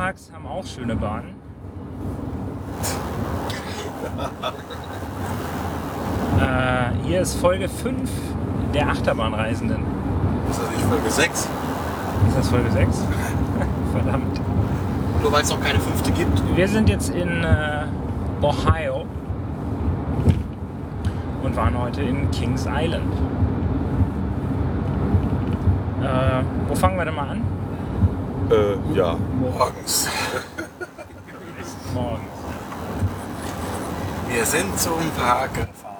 Freizeitparks haben auch schöne Bahnen. äh, hier ist Folge 5 der Achterbahnreisenden. Ist das nicht Folge 6? Ist das Folge 6? Verdammt. Nur weil es noch keine fünfte gibt. Wir sind jetzt in äh, Ohio und waren heute in Kings Island. Äh, wo fangen wir denn mal an? Äh, ja. Morgens. Morgens. Wir sind zum Park gefahren.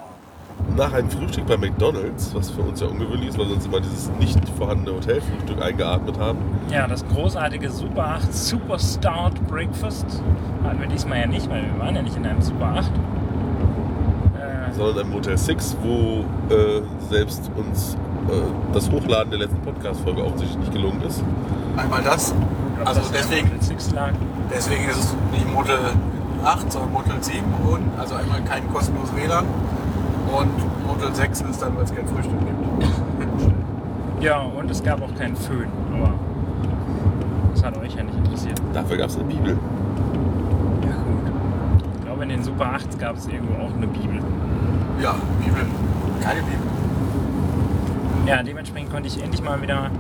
Nach einem Frühstück bei McDonalds, was für uns ja ungewöhnlich ist, weil wir uns immer dieses nicht vorhandene Hotelfrühstück eingeatmet haben. Ja, das großartige Super 8 Super Start Breakfast hatten wir diesmal ja nicht, weil wir waren ja nicht in einem Super 8. Äh, sondern im Motel 6, wo äh, selbst uns äh, das Hochladen der letzten Podcast-Folge offensichtlich nicht gelungen ist. Einmal das. Also das deswegen, deswegen ist es nicht Motel 8, sondern Motel 7 und also einmal kein kostenloses WLAN. Und Motel 6 ist dann, weil es kein Frühstück gibt. Ja, und es gab auch keinen Föhn, aber das hat euch ja nicht interessiert. Dafür gab es eine Bibel. Ja, gut. Ich glaube, in den Super 8 gab es irgendwo auch eine Bibel. Ja, Bibel. Keine Bibel. Ja, dementsprechend konnte ich endlich mal wieder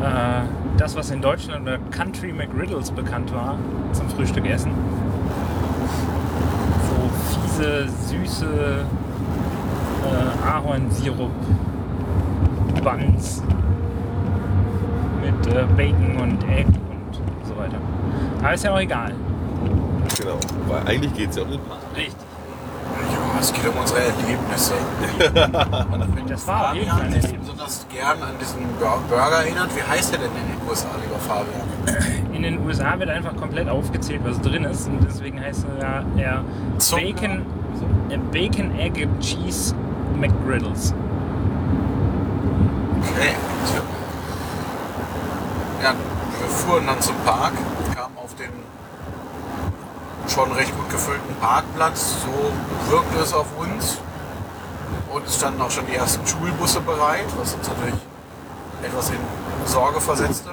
äh, das, was in Deutschland unter Country McRiddles bekannt war, zum Frühstück essen. So fiese, süße äh, Ahornsirup Buns mit äh, Bacon und Egg und so weiter. Aber ist ja auch egal. Genau. Weil eigentlich geht es ja um den Park. Richtig. Ja, es geht um unsere Erlebnisse. Das war auf jeden Fall besonders gern an diesen Bur- Burger erinnert. Wie heißt der denn in den USA, lieber Fabian? In den USA wird einfach komplett aufgezählt, was drin ist. Und deswegen heißt er ja. Bacon, äh, Bacon, Egg Cheese McGriddles. Okay. Ja, wir fuhren dann zum Park, kamen auf den schon recht gut gefüllten Parkplatz. So wirkte es auf uns. Und es standen auch schon die ersten Schulbusse bereit, was uns natürlich etwas in Sorge versetzte.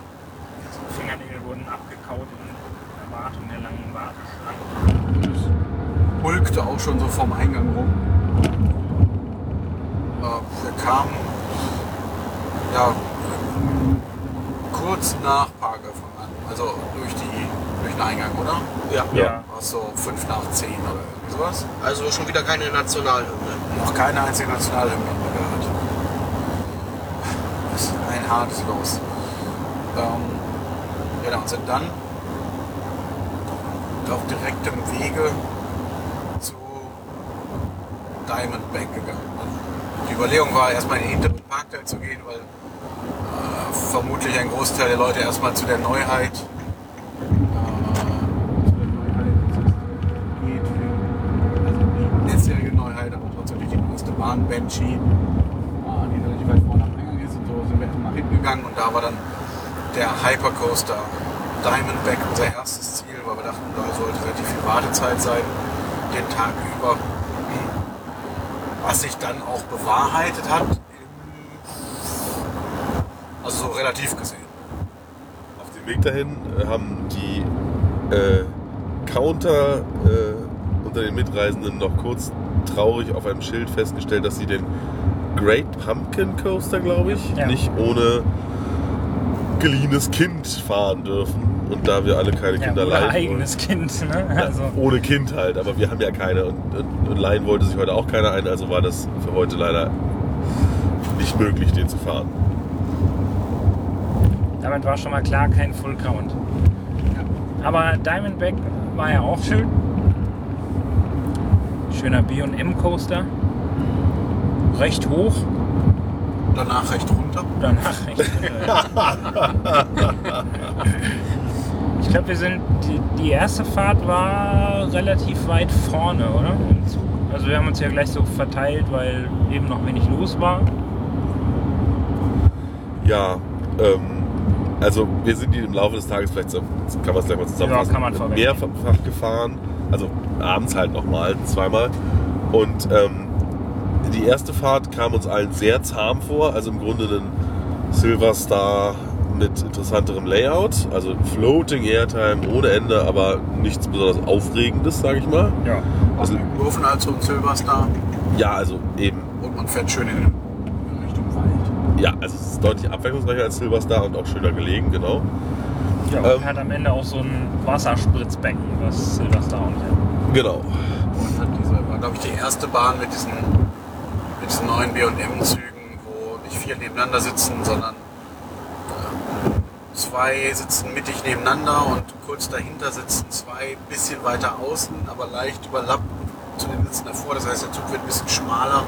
Fingernägel wurden abgekaut in Erwartung der langen Warteschlange. Es hulkte auch schon so vorm Eingang rum. Wir kamen ja, kurz nach Parköffnung an. Also durch, die, durch den Eingang, oder? Ja. Ja. War es so 5 nach 10 oder irgendwie sowas? Also schon wieder keine Nationalhymne. Noch keine einzige Nationalhymne gehört. Das ist ein hartes Los. Ähm, genau, und sind dann auf direktem Wege zu Diamondback gegangen. Die Überlegung war, erstmal in den hinteren Parkteil zu gehen, weil äh, vermutlich ein Großteil der Leute erstmal zu der Neuheit äh, gegangen und da war dann der Hypercoaster Diamondback unser erstes Ziel, weil wir dachten, da sollte relativ viel Wartezeit sein, den Tag über. Was sich dann auch bewahrheitet hat, also so relativ gesehen. Auf dem Weg dahin äh, haben die äh, Counter äh, unter den Mitreisenden noch kurz traurig auf einem Schild festgestellt, dass sie den Great Pumpkin Coaster, glaube ich, Ja. nicht ohne geliehenes Kind fahren dürfen. Und da wir alle keine Ja, Kinder oder leihen eigenes Kind. Ne? Also, ohne Kind halt, aber wir haben ja keine und, und, und leihen wollte sich heute auch keiner ein, also war das für heute leider nicht möglich, den zu fahren. damit war schon mal klar kein Full Count. Aber Diamondback war ja auch schön. Schöner B&M Coaster. Recht hoch, Danach recht runter. danach recht runter. Ich glaube, wir sind die, die erste Fahrt war relativ weit vorne, oder? Im Zug. Also wir haben uns ja gleich so verteilt, weil eben noch wenig los war. Ja, ähm, also wir sind die im Laufe des Tages vielleicht, so- kann man es gleich mal zusammenfassen, Ja, kann man vorwegnehmen. mehrfach gefahren, also abends halt nochmal, zweimal. Und ähm, die erste Fahrt kam uns allen sehr zahm vor, also im Grunde ein Silver Star mit interessanterem Layout, also Floating Airtime ohne Ende, aber nichts besonders Aufregendes, sage ich mal. Ja. Also, Kurven als so ein Silverstar ja, also eben, und man fährt schön in Richtung Wald. ja, also es ist deutlich abwechslungsreicher als Silverstar und auch schöner gelegen, genau. ja Ähm, und hat am Ende auch so ein Wasserspritzbecken, was Silverstar auch nicht hat. Genau. Und hat diese, war glaube ich die erste Bahn mit diesen, diesen neuen B&M-Zügen, wo nicht vier nebeneinander sitzen, sondern äh, zwei sitzen mittig nebeneinander und kurz dahinter sitzen zwei bisschen weiter außen, aber leicht überlappt zu den Sitzen davor. Das heißt, der Zug wird ein bisschen schmaler,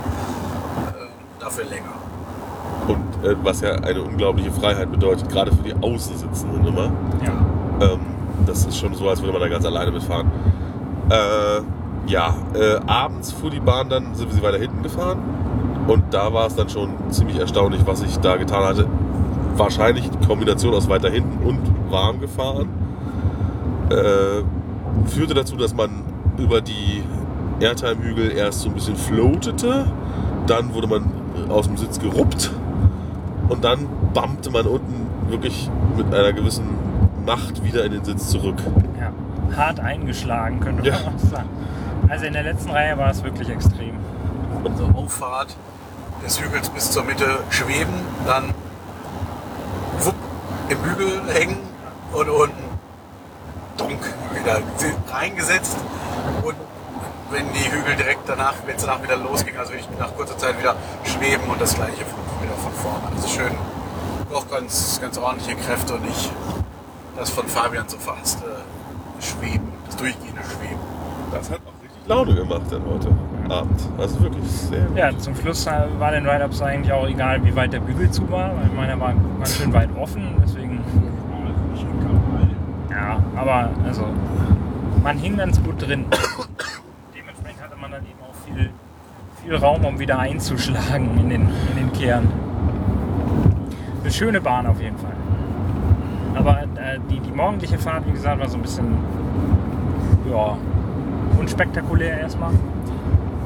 äh, dafür länger. Und äh, was ja eine unglaubliche Freiheit bedeutet, gerade für die Außensitzenden immer. Ja. Ähm, das ist schon so, als würde man da ganz alleine mitfahren. Äh, ja, äh, abends fuhr die Bahn dann, sind wir sie weiter hinten gefahren. Und da war es dann schon ziemlich erstaunlich, was ich da getan hatte. Wahrscheinlich die Kombination aus weiter hinten und warm gefahren. Äh, führte dazu, dass man über die Airtime-Hügel erst so ein bisschen floatete. Dann wurde man aus dem Sitz geruppt. Und dann bumpte man unten wirklich mit einer gewissen Macht wieder in den Sitz zurück. ja. Hart eingeschlagen, könnte man Ja. auch sagen. Also in der letzten Reihe war es wirklich extrem. Unsere Auffahrt des Hügels bis zur Mitte schweben, dann wupp, im Hügel hängen und unten donk wieder reingesetzt. Und wenn die Hügel direkt danach, wenn es danach wieder losging, also ich nach kurzer Zeit wieder schweben und das gleiche von, wieder von vorne. Also schön, auch ganz, ganz ordentliche Kräfte und nicht das von Fabian so verhasste Schweben, das durchgehende Schweben. Das hat auch richtig Laune gemacht dann heute Abend. Also wirklich sehr gut. Ja, zum Schluss war den Ride-Ups eigentlich auch egal, wie weit der Bügel zu war. Weil meiner war ganz schön weit offen, deswegen. Ja, aber also man hing ganz gut drin. Dementsprechend hatte man dann eben auch viel, viel Raum, um wieder einzuschlagen in den, in den Kern. Eine schöne Bahn auf jeden Fall. Aber äh, die, die morgendliche Fahrt, wie gesagt, war so ein bisschen ja, unspektakulär erstmal.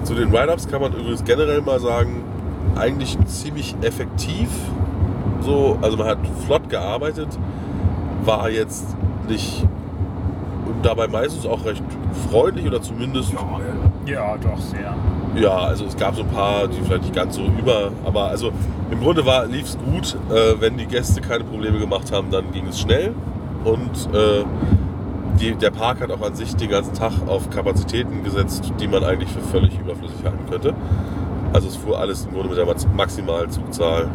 Zu den Ride-Ups kann man übrigens generell mal sagen, eigentlich ziemlich effektiv. So, also man hat flott gearbeitet, war jetzt nicht und dabei meistens auch recht freundlich oder zumindest Ja, doch, sehr. Ja, also es gab so ein paar, die vielleicht nicht ganz so über, aber also im Grunde war lief es gut. Äh, wenn die Gäste keine Probleme gemacht haben, dann ging es schnell und äh, die, der Park hat auch an sich den ganzen Tag auf Kapazitäten gesetzt, die man eigentlich für völlig überflüssig halten könnte. Also es fuhr alles im Grunde mit der Max- maximalen Zugzahl.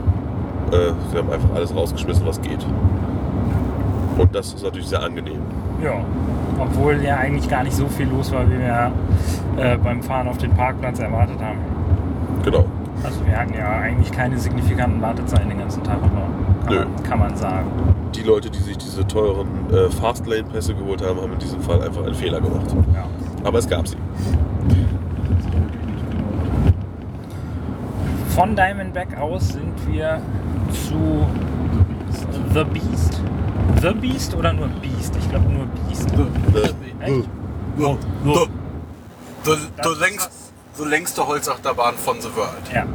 Äh, sie haben einfach alles rausgeschmissen, was geht. Und das ist natürlich sehr angenehm. Ja, obwohl ja eigentlich gar nicht so viel los war, wie wir äh, beim Fahren auf den Parkplatz erwartet haben. Genau. Also wir hatten ja eigentlich keine signifikanten Wartezeiten den ganzen Tag, aber kann, Nö. man, kann man sagen. Die Leute, die sich diese teuren äh, Fastlane-Pässe geholt haben, haben in diesem Fall einfach einen Fehler gemacht. Ja. Aber es gab sie. Von Diamondback aus sind wir zu The Beast. The Beast oder nur Beast? Ich glaube nur Beast. Echt? So, so, so, Das so, ist längst, so längste Holzachterbahn von The World. Ja.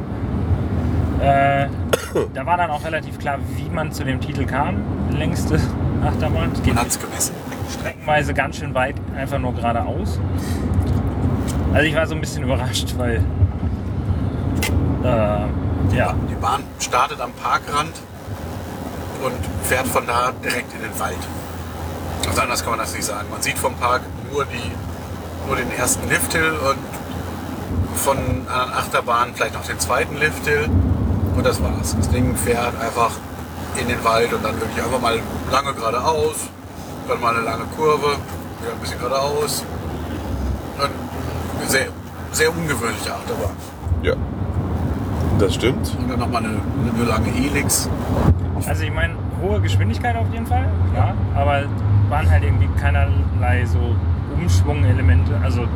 Äh, da war dann auch relativ klar, wie man zu dem Titel kam. Längste Achterbahn. Es geht Man gemessen. streckenweise ganz schön weit, einfach nur geradeaus. Also ich war so ein bisschen überrascht, weil äh, ja, Die Bahn startet am Parkrand und fährt von da direkt in den Wald. Also anders kann man das nicht sagen. Man sieht vom Park nur, die, nur den ersten Lifthill und von anderen Achterbahnen vielleicht noch den zweiten Lifthill. Und das war's. Das Ding fährt einfach in den Wald und dann wirklich einfach mal lange geradeaus, dann mal eine lange Kurve, wieder ein bisschen geradeaus. Und sehr, sehr ungewöhnliche Achterbahn. Ja. Das stimmt. Und dann nochmal eine, eine lange Helix. also ich meine, hohe Geschwindigkeit auf jeden Fall, ja, aber waren halt irgendwie keinerlei so Umschwungelemente, also so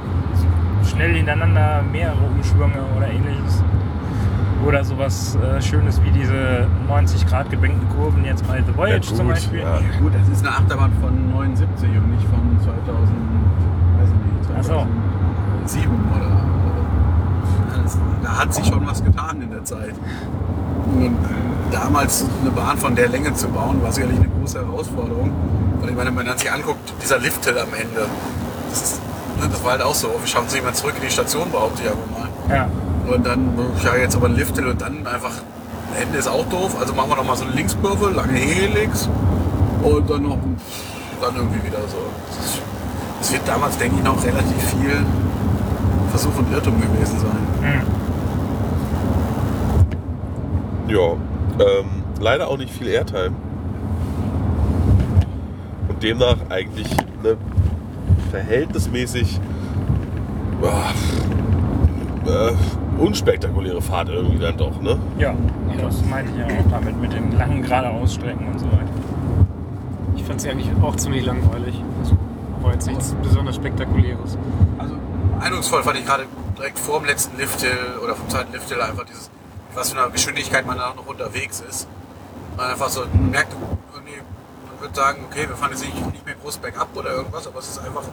schnell hintereinander mehrere Umschwünge oder ähnliches. Oder sowas äh, Schönes wie diese 90 Grad gebänkten Kurven jetzt bei The Voyage Ja, zum gut, Beispiel. ja. Gut, das ist eine Achterbahn von 79 und nicht von 2000, weiß ich nicht, Ach so. 2007 oder. Das, da hat sich schon was getan in der Zeit. Und, damals eine Bahn von der Länge zu bauen, war sicherlich eine große Herausforderung. Und ich meine, wenn man sich anguckt, dieser Lifthill am Ende, das, ist, ne, das war halt auch so, wir schauen uns nicht mal zurück in die Station, behaupte ich einfach mal. Ja. Und dann, ja, jetzt aber ein Lifthill und dann einfach, Ende ist auch doof, also machen wir noch mal so eine Linkskurve, lange Helix und dann noch, dann irgendwie wieder so. Das wird damals, denke ich, noch relativ viel Versuch und Irrtum gewesen sein. Hm. Ja, ähm, leider auch nicht viel Airtime. Und demnach eigentlich eine verhältnismäßig äh, unspektakuläre Fahrt irgendwie dann doch, ne? Ja, das meinte ich ja auch damit, mit den langen geradeausstrecken und so weiter. Ich fand sie eigentlich auch ziemlich langweilig. Also, war jetzt nichts besonders Spektakuläres. Also eindrucksvoll fand ich gerade direkt vor dem letzten Lifthill oder vom zweiten Lifthill einfach dieses, was für einer Geschwindigkeit man da noch unterwegs ist. Man einfach so merkt, irgendwie, man würde sagen, okay, wir fahren jetzt nicht, nicht mehr groß bergab oder irgendwas, aber es ist einfach,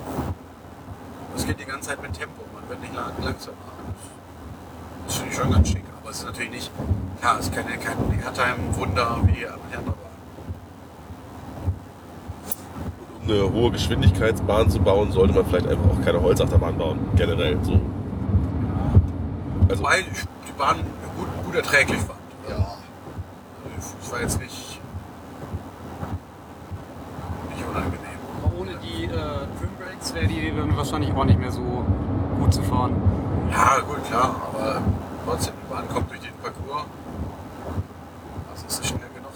es geht die ganze Zeit mit Tempo, man wird nicht lang, langsamer. Das finde ich schon ganz schick, aber es ist natürlich nicht, ja, es ist keine, kein Airtime-Wunder wie an der Bahn. Um eine hohe Geschwindigkeitsbahn zu bauen, sollte man vielleicht einfach auch keine Holzachterbahn bauen, generell. So. Also, Wobei ich die Bahn gut, gut erträglich fand. Ja. Es war jetzt nicht unangenehm. Aber ohne die äh, Trim Brakes wäre die dann wahrscheinlich auch nicht mehr so gut zu fahren. Ja, gut, klar, aber trotzdem, die Bahn kommt durch den Parcours. Das ist schnell genug.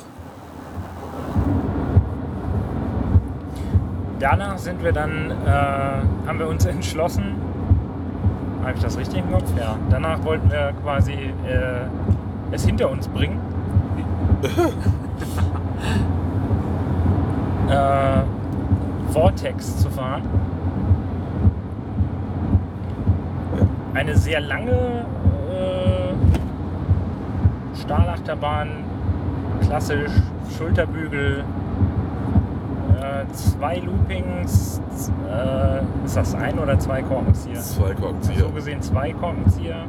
Danach sind wir dann, äh, haben wir uns entschlossen, habe ich das richtig im Kopf? Ja. Danach wollten wir quasi äh, es hinter uns bringen. äh, Vortex zu fahren. Eine sehr lange äh, Stahlachterbahn, klassisch, Schulterbügel, äh, zwei Loopings, äh, ist das ein oder zwei Korkenzieher? zwei Korkenzieher. So gesehen zwei Korkenzieher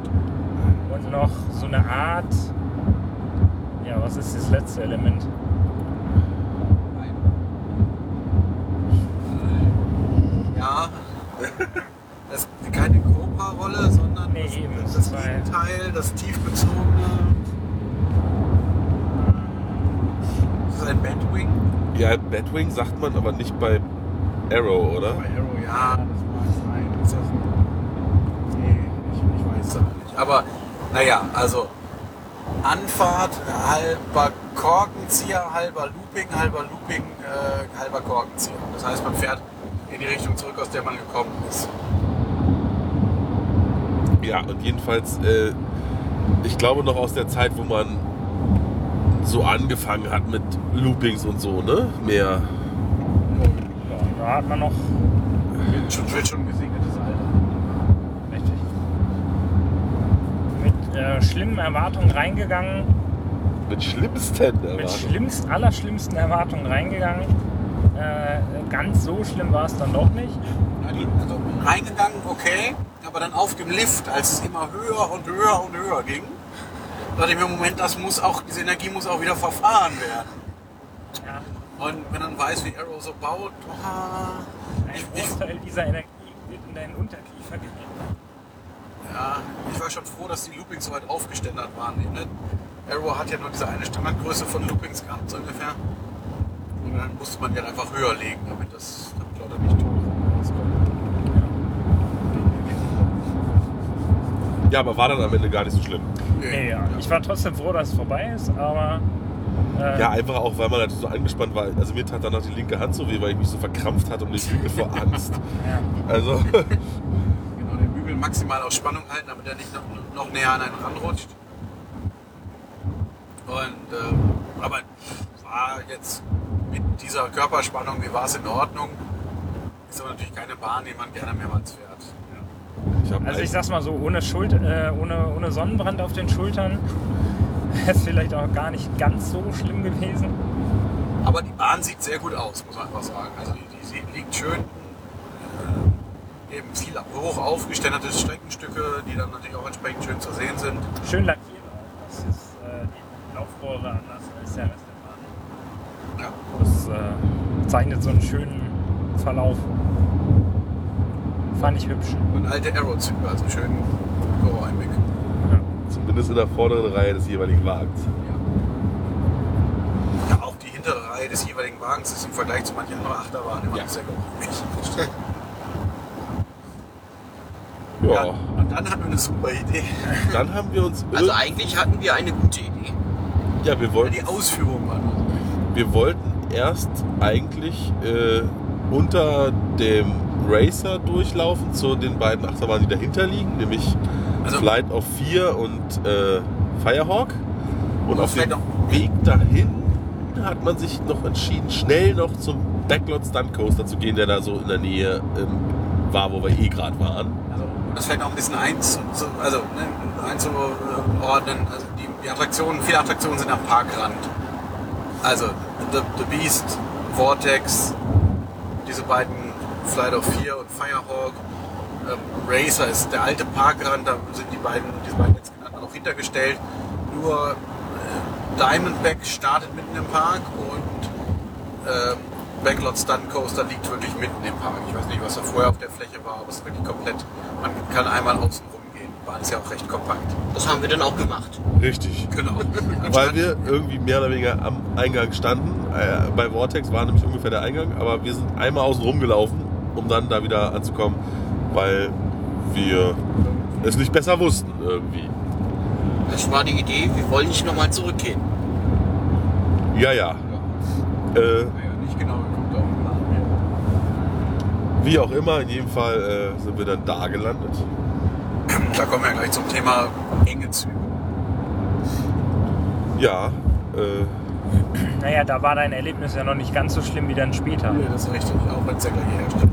und noch so eine Art, ja, was ist das letzte Element? Ja. Das ist keine Cobra-Rolle, sondern Nee, das, eben, das, das das Gegenteil, das tiefgezogene. Das ist ein Batwing. Ja, Batwing sagt man aber nicht bei Arrow, oder? Bei Arrow, ja, das mag sein. Ist das ein... Nee, ich, ich weiß es aber nicht. Aber naja, also Anfahrt, halber Korkenzieher, halber Looping, halber Looping, äh, halber Korkenzieher. Das heißt, man fährt in die Richtung zurück, aus der man gekommen ist. Ja, und jedenfalls, äh, ich glaube noch aus der Zeit, wo man so angefangen hat mit Loopings und so, ne? Mehr. Ja, da hat man noch Wird schon, wird schon ein gesegnetes Alter. richtig mit äh, schlimmen Erwartungen reingegangen, Mit schlimmsten mit Erwartungen. schlimmst, allerschlimmsten Erwartungen reingegangen. Äh, ganz so schlimm war es dann doch nicht. Also reingegangen, okay, aber dann auf dem Lift, als es immer höher und höher und höher ging, dachte ich mir, Moment, das muss auch, diese Energie muss auch wieder verfahren werden. Ja, Und wenn man weiß, wie Arrow so baut, ah, ein ich, Großteil dieser Energie wird in deinen Unterkiefer gegeben. ja, ich war schon froh, dass die Loopings so weit aufgeständert waren. Ne? Arrow hat ja nur diese eine Standardgröße von Loopings gehabt, so ungefähr. Und dann musste man die halt einfach höher legen, damit das damit Leute nicht Ja, aber war dann am Ende gar nicht so schlimm. Nee, ja. Ich war trotzdem froh, dass es vorbei ist, aber äh, Ja, einfach auch, weil man halt so angespannt war. Also mir tat danach die linke Hand so weh, weil ich mich so verkrampft hatte und ich Bügel vor Angst. ja. Also, Genau, den Bügel maximal auf Spannung halten, damit er nicht noch, noch näher an einen ranrutscht. Und, ähm, aber war jetzt mit dieser Körperspannung, wie war es in Ordnung? Ist aber natürlich keine Bahn, die man gerne mehrmals fährt. Ich Also ich sag's mal so, ohne, Schuld, äh, ohne, ohne Sonnenbrand auf den Schultern wäre es vielleicht auch gar nicht ganz so schlimm gewesen. Aber die Bahn sieht sehr gut aus, muss man einfach sagen. Also die, die liegt schön, äh, eben viel hoch aufgeständerte Streckenstücke, die dann natürlich auch entsprechend schön zu sehen sind. Schön lackiert auch. Das ist, äh, die Schlauchrohre anders als der Rest der Bahn. Ja. Das äh, zeichnet so einen schönen Verlauf. Fand ich hübsch. Und alte Aero-Züge, also schön geräumig. Zumindest in der vorderen Reihe des jeweiligen Wagens. Ja. ja, auch die hintere Reihe des jeweiligen Wagens ist im Vergleich zu manchen anderen Achterbahnen immer Ja. noch sehr geräumig. Ja. Ja, und dann hatten wir eine super Idee. Dann haben wir uns. Also eigentlich hatten wir eine gute Idee. ja, wir wollten, Die Ausführung war wir wollten erst eigentlich äh, unter dem Racer durchlaufen zu den beiden Achterbahnen, die dahinter liegen, nämlich Also- Flight of 4 und äh, Firehawk. Und auf dem Weg dahin hat man sich noch entschieden, schnell noch zum Backlot Stunt Coaster zu gehen, der da so in der Nähe ähm, war, wo wir eh gerade waren. Also, um das vielleicht noch ein bisschen einzu, zu- also, ne, einzuordnen. Also die, die Attraktionen, viele Attraktionen sind am Parkrand. Also The, The Beast, Vortex, diese beiden Flight of 4 und Firehawk. Ähm, Racer ist der alte Parkrand, da sind die beiden, diese beiden jetzt genannten auch hintergestellt. Nur äh, Diamondback startet mitten im Park und ähm, Backlot Stunt Coaster liegt wirklich mitten im Park. Ich weiß nicht, was da vorher auf der Fläche war, aber es ist wirklich komplett. Man kann einmal außen rumgehen. Bahn ist ja auch recht kompakt. Das haben wir dann auch gemacht. Richtig. Genau. Weil wir irgendwie mehr oder weniger am Eingang standen. Äh, bei Vortex war nämlich ungefähr der Eingang, aber wir sind einmal außen rumgelaufen, um dann da wieder anzukommen, weil wir es nicht besser wussten irgendwie. Das war die Idee, wir wollen nicht nochmal zurückgehen. Ja, ja. Äh, Naja, nicht genau geguckt auf den Plan. wie auch immer, in jedem Fall äh, sind wir dann da gelandet. Da kommen wir ja gleich zum Thema enge Züge. Ja, äh, Naja, da war dein Erlebnis ja noch nicht ganz so schlimm wie dann später. Ja, das ist richtig, auch wenn es der gleiche Hersteller.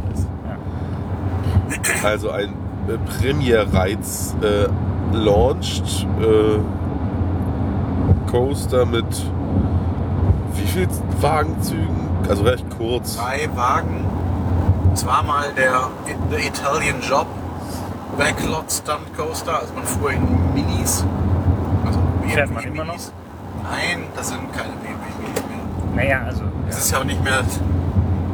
Also ein äh, Premierreiz äh, launched äh, Coaster mit wie viel Wagenzügen? Also recht kurz. Drei Wagen. Es war mal der The Italian Job Backlot Stunt Coaster. Also man fuhr in Minis. Also Fährt man BMW immer noch? Minis. Nein, das sind keine BMW Minis mehr. Naja, also Es ist ja auch nicht mehr.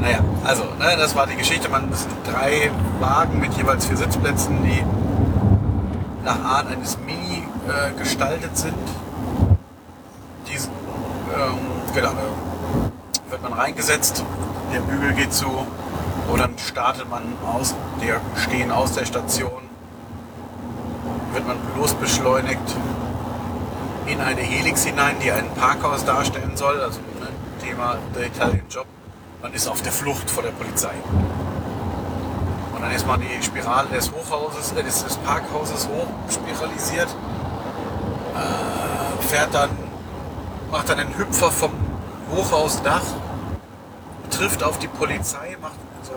Naja, also, ne, das war die Geschichte. Man, sind drei Wagen mit jeweils vier Sitzplätzen, die nach Art eines Mini äh, gestaltet sind. Dies, ähm, genau, da wird man reingesetzt, der Bügel geht zu, und dann startet man aus der Stehen aus der Station, wird man losbeschleunigt in eine Helix hinein, die ein Parkhaus darstellen soll, also ne, Thema der Italian Job. Man ist auf der Flucht vor der Polizei. Und dann ist man die Spirale des Hochhauses, äh, des, des Parkhauses hoch spiralisiert, äh, fährt dann, macht dann einen Hüpfer vom Hochhausdach, trifft auf die Polizei, macht so,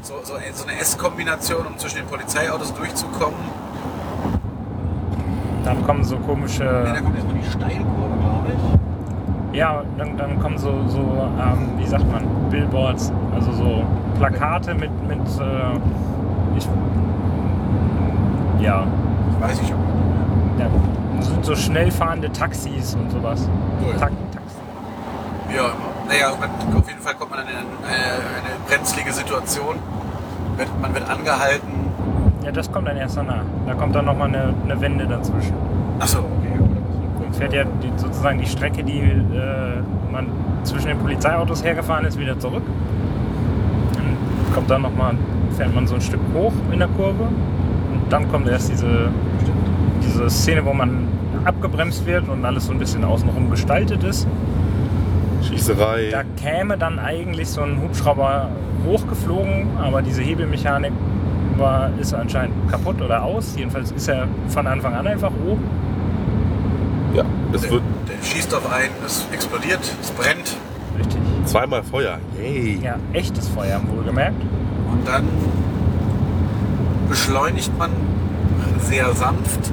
so, so, so eine S-Kombination, um zwischen den Polizeiautos durchzukommen. Dann kommen so Ja, komische. da kommt erstmal die Steilkurve, glaube ich. Ja, dann, dann kommen so, so ähm, wie sagt man, Billboards, also so Plakate mit, mit äh, ich, ja, Weiß ich auch ja, sind so schnell fahrende Taxis und sowas. Cool. Ta Taxi. Immer. Naja, auf jeden Fall kommt man in eine, eine, eine brenzlige Situation. Man wird angehalten. Ja, das kommt dann erst danach. Da kommt dann nochmal eine, eine Wende dazwischen. Achso, fährt ja die, sozusagen die Strecke, die äh, man zwischen den Polizeiautos hergefahren ist, wieder zurück. Dann kommt dann noch mal, fährt man so ein Stück hoch in der Kurve und dann kommt erst diese, diese Szene, wo man abgebremst wird und alles so ein bisschen außenrum gestaltet ist. Schießerei. Da käme dann eigentlich so ein Hubschrauber hochgeflogen, aber diese Hebelmechanik war, ist anscheinend kaputt oder aus. Jedenfalls ist er von Anfang an einfach oben. Ja, es Der, wird der schießt auf einen, es explodiert, es brennt. Richtig. zweimal Feuer. Yay. Ja, echtes Feuer, wohlgemerkt. Und dann beschleunigt man sehr sanft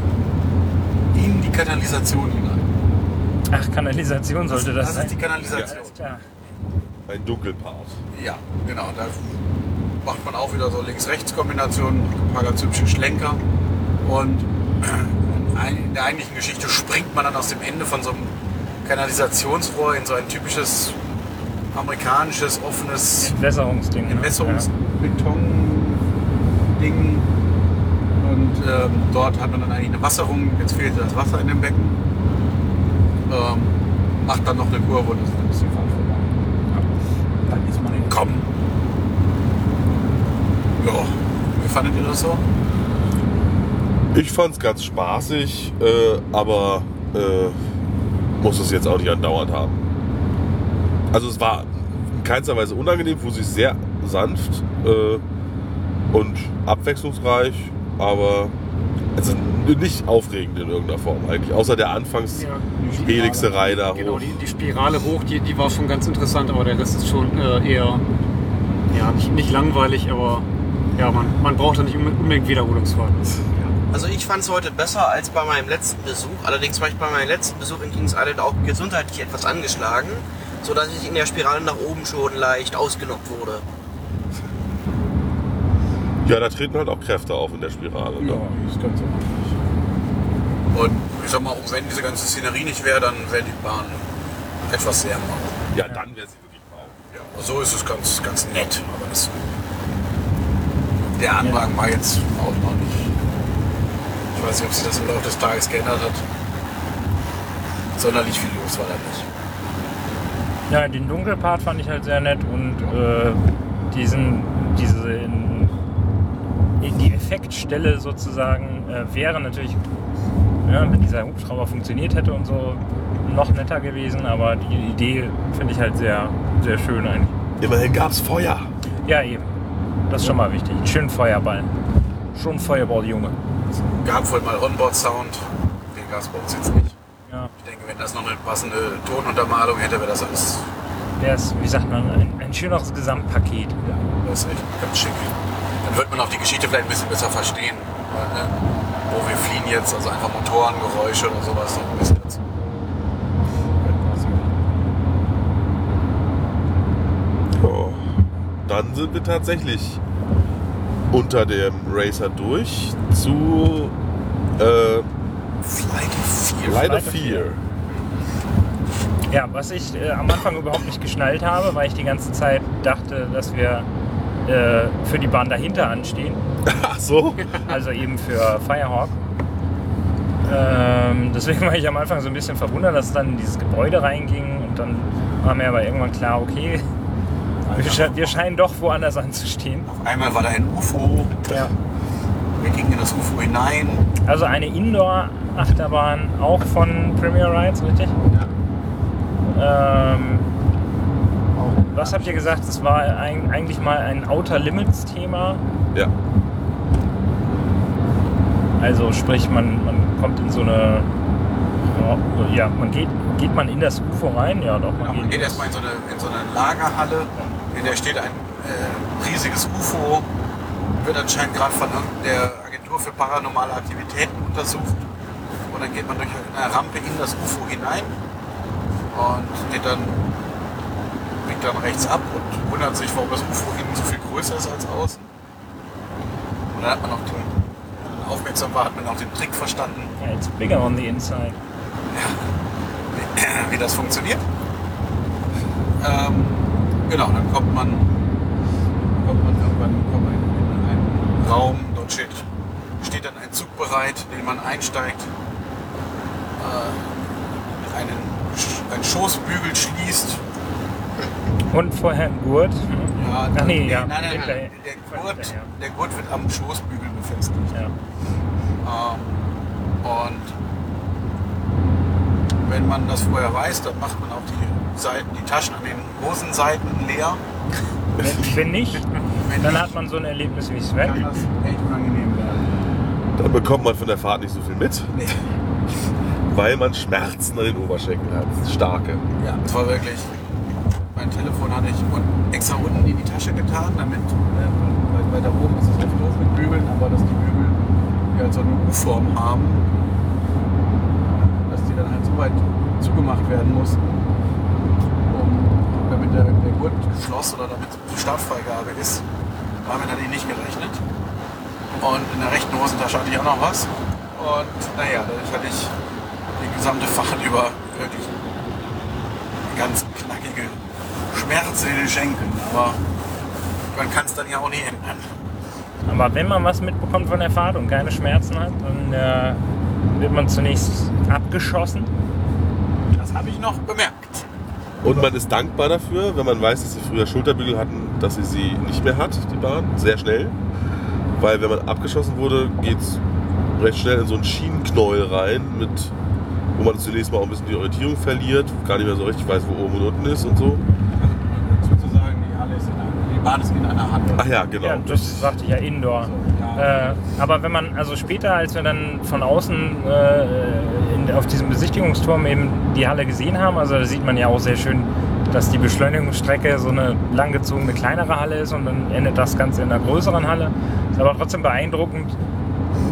in die Kanalisation hinein. Ach, Kanalisation sollte das, das sein. ist die Kanalisation. Klar. Ein Dunkelpart. Ja, genau. Da macht man auch wieder so Links-Rechts-Kombinationen, ein paar ganz hübsche Schlenker. Und in der eigentlichen Geschichte springt man dann aus dem Ende von so einem Kanalisationsrohr in so ein typisches amerikanisches offenes Entwässerungsding. ne? Entwässerungsbeton-Ding. Und ähm, dort hat man dann eigentlich eine Wasserung. Jetzt fehlt das Wasser in dem Becken. Ähm, macht dann noch eine Kurve und ist die Fahrt vorbei. Dann ist man entkommen. Ja, wie fandet ihr das so? Ich fand es ganz spaßig, äh, aber äh, muss es jetzt auch nicht andauernd haben. Also es war in keinster Weise unangenehm, fuhr sich sehr sanft äh, und abwechslungsreich, aber also nicht aufregend in irgendeiner Form eigentlich, außer der anfangs Ja. Helixerei da Genau, hoch. die, die Spirale hoch, die, die war schon ganz interessant, aber der Rest ist schon äh, eher ja, nicht, nicht langweilig, aber ja, man, man braucht da nicht unbe- unbedingt Wiederholungsfahrten. Also ich fand es heute besser als bei meinem letzten Besuch. Allerdings war ich bei meinem letzten Besuch in Kings Island auch gesundheitlich etwas angeschlagen, so dass ich in der Spirale nach oben schon leicht ausgenockt wurde. Ja, da treten halt auch Kräfte auf in der Spirale. Ne? die ist ganz ordentlich. Und ich sag mal, auch wenn diese ganze Szenerie nicht wäre, dann wäre die Bahn etwas sehr mau. Ja, dann wäre sie wirklich mau. Ja, aber so ist es ganz, ganz nett. Aber das, der Anwagen war jetzt auch noch nicht. Ich weiß nicht, ob sich das im Laufe des Tages geändert hat. Sonderlich viel los war da nicht. Ja, den Dunkelpart fand ich halt sehr nett und äh, diesen, diese in, in die Effektstelle sozusagen äh, wäre natürlich, ja, wenn dieser Hubschrauber funktioniert hätte und so, noch netter gewesen, aber die Idee finde ich halt sehr, sehr schön eigentlich. Immerhin gab es Feuer. Ja, eben. Das ist schon mal wichtig. Schön Feuerball. Schon Feuerball, Junge. Es gab wohl mal Onboard-Sound. Den gab es bei uns jetzt nicht. Ja, Ich denke, wenn das noch eine passende Tonuntermalung hätte, wäre das alles der ist, wie sagt man, ein, ein schöneres Gesamtpaket. Ja, das ist echt ganz schick. Dann wird man auch die Geschichte vielleicht ein bisschen besser verstehen. Weil, ne, wo wir fliehen jetzt, also einfach Motorengeräusche oder sowas noch ein bisschen dazu. Ja. Dann sind wir tatsächlich unter dem Racer durch zu äh, Flight 4. Flight of Flight of Fear. Ja, was ich äh, am Anfang überhaupt nicht geschnallt habe, weil ich die ganze Zeit dachte, dass wir äh, für die Bahn dahinter anstehen, Ach so? also eben für Firehawk. Ähm, deswegen war ich am Anfang so ein bisschen verwundert, dass es dann in dieses Gebäude reinging und dann war mir aber irgendwann klar, okay, wir, sche wir scheinen doch woanders anzustehen. Auf einmal war da ein UFO. Ja. Wir gingen in das UFO hinein. Also eine Indoor-Achterbahn, auch von Premier Rides, richtig? Ähm, was habt ihr gesagt? Das war ein, eigentlich mal ein Outer Limits-Thema. Ja. Also sprich, man, man kommt in so eine. Ja, man geht, geht man in das UFO rein? Ja, doch. Ja, Man man geht geht erstmal in so eine, in so eine Lagerhalle, in der steht ein äh, riesiges UFO, wird anscheinend gerade von der Agentur für paranormale Aktivitäten untersucht. Und dann geht man durch eine Rampe in das UFO hinein und geht dann, biegt dann rechts ab und wundert sich, warum das UFO innen so viel größer ist als außen. Und dann hat man auch den, aufmerksam war, hat man auch den Trick verstanden, ja, it's bigger on the inside. wie das funktioniert. Ähm, genau, dann kommt man, kommt man irgendwann kommt man in einen Raum, dort steht, steht dann ein Zug bereit, in den man einsteigt, äh, einen, einen Schoßbügel schließt. Und vorher ein Gurt. Ja, Ach nee, ja. nein, nein, nein, der Gurt, der Gurt wird am Schoßbügel befestigt. Ja. Ähm, und wenn man das vorher weiß, dann macht man auch die Seiten, die Taschen an den Hosenseiten leer. Wenn, wenn nicht, Wenn dann nicht, hat man so ein Erlebnis wie kann Sven. das echt unangenehm werden. Dann bekommt man von der Fahrt nicht so viel mit, Nee. weil man Schmerzen an den Oberschenkeln hat. Das ist starke. Ja, es war wirklich. Mein Telefon hatte ich extra unten in die Tasche getan, damit, äh, weiter oben ist es oft doof mit Bügeln, aber dass die Bügel die halt so eine U-Form haben, dass die dann halt so weit zugemacht werden mussten, damit der, der Gurt geschlossen oder damit die Startfreigabe ist. Haben wir natürlich nicht gerechnet. Und in der rechten Hosentasche hatte ich auch noch was. Und naja, dadurch hatte ich die gesamte Fahrt über wirklich ganz knackige Schmerzen in den Schenkeln. Aber man kann es dann ja auch nicht ändern. Aber wenn man was mitbekommt von der Fahrt und keine Schmerzen hat, dann äh, wird man zunächst abgeschossen. Das habe ich noch bemerkt. Und man ist dankbar dafür, wenn man weiß, dass sie früher Schulterbügel hatten, dass sie sie nicht mehr hat, die Bahn, sehr schnell. Weil wenn man abgeschossen wurde, geht es recht schnell in so einen Schienenknäuel rein, mit, wo man zunächst mal auch ein bisschen die Orientierung verliert, gar nicht mehr so richtig weiß, wo oben und unten ist und so. Sozusagen, die Halle ist in einer, die Bahn ist in einer Hand. Ach ja, genau. Ja, das sagte ich ja Indoor. Ja. Äh, aber wenn man, also später, als wir dann von außen äh, in, auf diesem Besichtigungsturm eben die Halle gesehen haben, also da sieht man ja auch sehr schön, dass die Beschleunigungsstrecke so eine langgezogene kleinere Halle ist und dann endet das Ganze in einer größeren Halle. Ist aber trotzdem beeindruckend,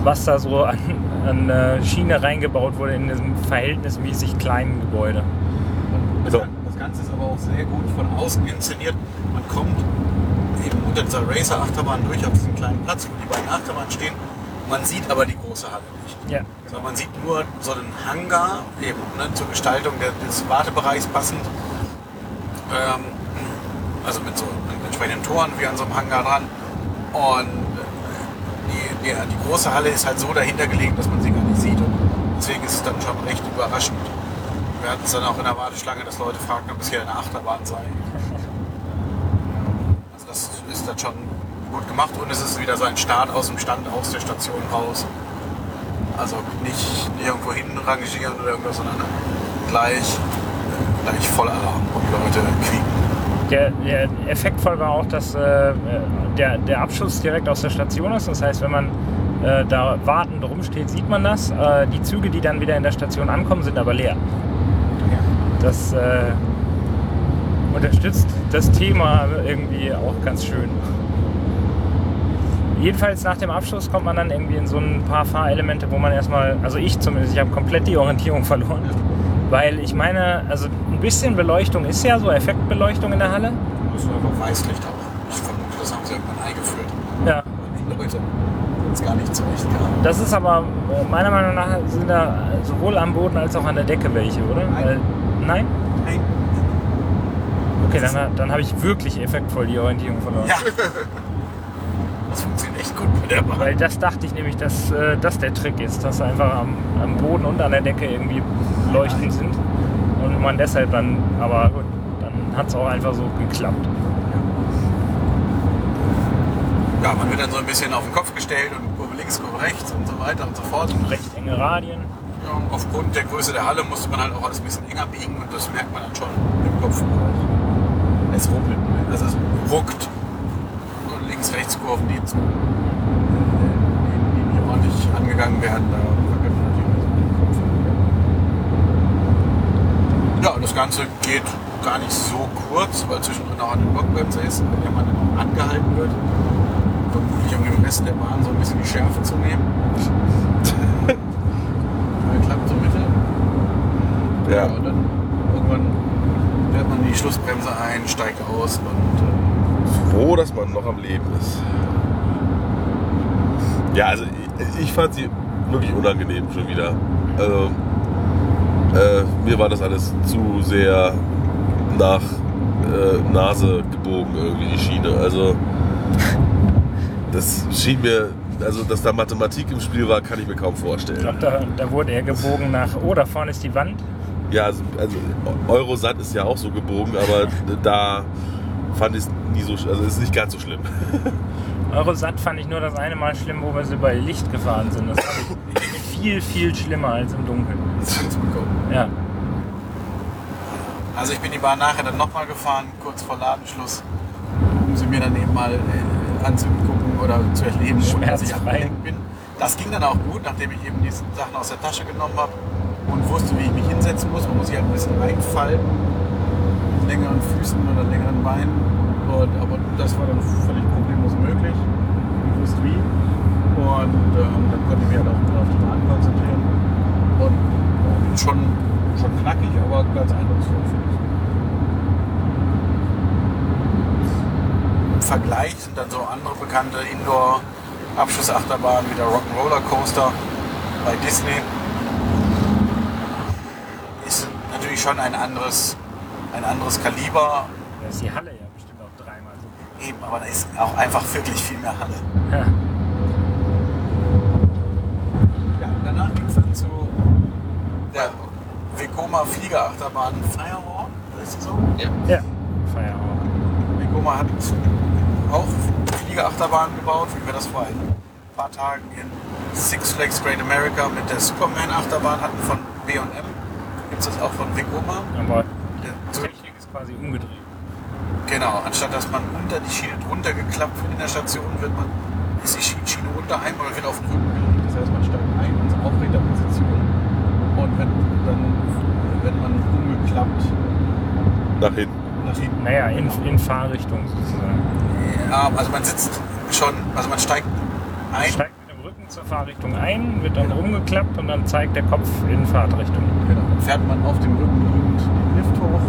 was da so an, an äh, Schiene reingebaut wurde in diesem verhältnismäßig kleinen Gebäude. Das, So. das Ganze ist aber auch sehr gut von außen inszeniert. Man kommt eben unter dieser Racer-Achterbahn durch auf diesen kleinen Platz, wo die beiden Achterbahnen stehen. Man sieht aber die große Halle nicht. Ja, sondern man sieht nur so einen Hangar, eben ne, zur Gestaltung des Wartebereichs passend. Ähm, also mit so entsprechenden Toren wie an so einem Hangar dran. Und äh, die, die, die große Halle ist halt so dahinter gelegen, dass man sie gar nicht sieht. Und deswegen ist es dann schon recht überraschend. Wir hatten es dann auch in der Warteschlange, dass Leute fragten, ob es hier eine Achterbahn sei. Also das ist dann schon gut gemacht und es ist wieder so ein Start aus dem Stand, aus der Station raus. Also nicht irgendwo hinten rangieren oder irgendwas, sondern gleich, gleich Vollalarm und Leute quieken. Der, der effektvoll war auch, dass äh, der, der Abschuss direkt aus der Station ist. Das heißt, wenn man äh, da wartend rumsteht, sieht man das. Äh, die Züge, die dann wieder in der Station ankommen, sind aber leer. Das äh, unterstützt das Thema irgendwie auch ganz schön. Jedenfalls nach dem Abschluss kommt man dann irgendwie in so ein paar Fahrelemente, wo man erstmal, also ich zumindest, ich habe komplett die Orientierung verloren. Weil ich meine, also ein bisschen Beleuchtung ist ja so, Effektbeleuchtung in der Halle. Das ist einfach Weißlicht auch. Ich vermute, das haben sie irgendwann eingeführt. Ja. Die Leute uns gar nicht zurechtkamen. Das ist aber äh, meiner Meinung nach sind da sowohl am Boden als auch an der Decke welche, oder? Nein. Weil, nein? Okay, dann, dann habe ich wirklich effektvoll die Orientierung verloren. Ja. Das funktioniert echt gut mit der Bahn. Weil das dachte ich nämlich, dass äh, das der Trick ist, dass einfach am, am Boden und an der Decke irgendwie leuchtend sind. Und man deshalb dann, aber gut, dann hat es auch einfach so geklappt. Ja, man wird dann so ein bisschen auf den Kopf gestellt und Kurve links, Kurve rechts und so weiter und so fort. Recht enge Radien. Ja, und aufgrund der Größe der Halle musste man halt auch alles ein bisschen enger biegen und das merkt man dann schon im Kopf. Es ruckelt. Also es ruckt. Und links, rechts Kurven, die, zu, die, die ordentlich angegangen werden, da natürlich. Ja, und das Ganze geht gar nicht so kurz, weil zwischendrin auch eine Blockbremse ist, bei der man dann auch angehalten wird. Vermutlich um dem Rest der Bahn so ein bisschen die Schärfe zu nehmen. Klappt so Mitte. Ja. und dann irgendwann fährt man die Schlussbremse ein, steigt aus und äh, Froh, dass man noch am Leben ist. Ja, also ich, ich fand sie wirklich unangenehm schon wieder. Also, äh, mir war das alles zu sehr nach äh, Nase gebogen, irgendwie die Schiene. Also, das schien mir, also dass da Mathematik im Spiel war, kann ich mir kaum Ich vorstellen. glaube, da, da wurde er gebogen nach, oh, da vorne ist die Wand. Ja, also, also Eurosat ist ja auch so gebogen, aber da fand ich es nie so, also es ist nicht ganz so schlimm. Eurosat fand ich nur das eine Mal schlimm, wo wir so bei Licht gefahren sind. Das fand ich viel, viel schlimmer als im Dunkeln. Ja. Also ich bin die Bahn nachher dann nochmal gefahren, kurz vor Ladenschluss, um sie mir dann eben mal äh, anzugucken oder zu erleben, dass ich abgelenkt bin. Das ging dann auch gut, nachdem ich eben diese Sachen aus der Tasche genommen habe und wusste, wie ich mich hinsetzen muss. Man muss sich halt ein bisschen reinfallen, mit längeren Füßen oder längeren Beinen. Und, aber das war dann völlig problemlos möglich. Ich wusste wie. Und ähm, dann konnte ich mich halt auch auf die Bahn konzentrieren. Und ähm, schon, schon knackig, aber ganz eindrucksvoll finde ich. Im Vergleich sind dann so andere bekannte Indoor-Abschlussachterbahnen wie der Rock'n'Roller Coaster. bei Disney. Ist natürlich schon ein anderes, ein anderes Kaliber. Da ist die Halle ja bestimmt auch dreimal so. Eben, aber da ist auch einfach wirklich viel mehr Halle. Ja. Ja, danach ging es dann zu der Vekoma Fliegerachterbahn Firehawk. Ist die so? Ja. Ja. Feierabend. Vekoma hat auch Fliegerachterbahn gebaut, wie wir das vor ein paar Tagen in Six Flags Great America mit der Superman Achterbahn hatten von B&M. Gibt es das auch von Vekoma? Aber Der- die Technik ist quasi umgedreht. Genau, anstatt dass man unter die Schiene drunter geklappt wird in der Station, wird man, ist die Schi- Schiene unter einem oder wird auf den Rücken gelegt. Das heißt, man steigt ein in so Aufregerposition und wird dann, wenn man umgeklappt Nach hinten. nach hinten. Naja, in, in Fahrrichtung sozusagen. Ja, also man sitzt schon, also man steigt ein. Steigt zur Fahrrichtung ein, wird dann umgeklappt und dann zeigt der Kopf in Fahrtrichtung. Genau, dann fährt man auf dem Rücken liegend den Lift hoch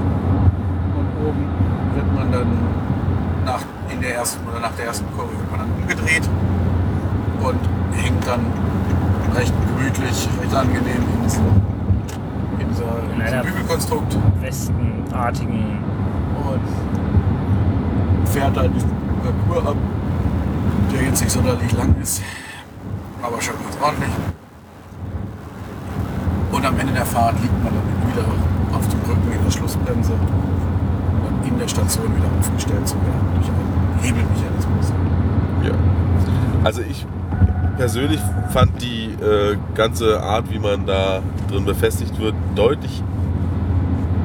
und oben wird man dann nach, in der ersten oder nach der ersten Kurve wird man dann umgedreht und hängt dann recht gemütlich, recht angenehm in, diesem, in dieser, in In diesem einer- Bügelkonstrukt Westenartigen. und fährt dann diesen Parcours ab, der jetzt nicht sonderlich lang ist, aber schon ganz ordentlich. Und am Ende der Fahrt liegt man dann wieder auf dem Rücken in der Schlussbremse und in der Station wieder aufgestellt zu werden durch einen Hebelmechanismus. Ja. Also ich persönlich fand die äh, ganze Art, wie man da drin befestigt wird, deutlich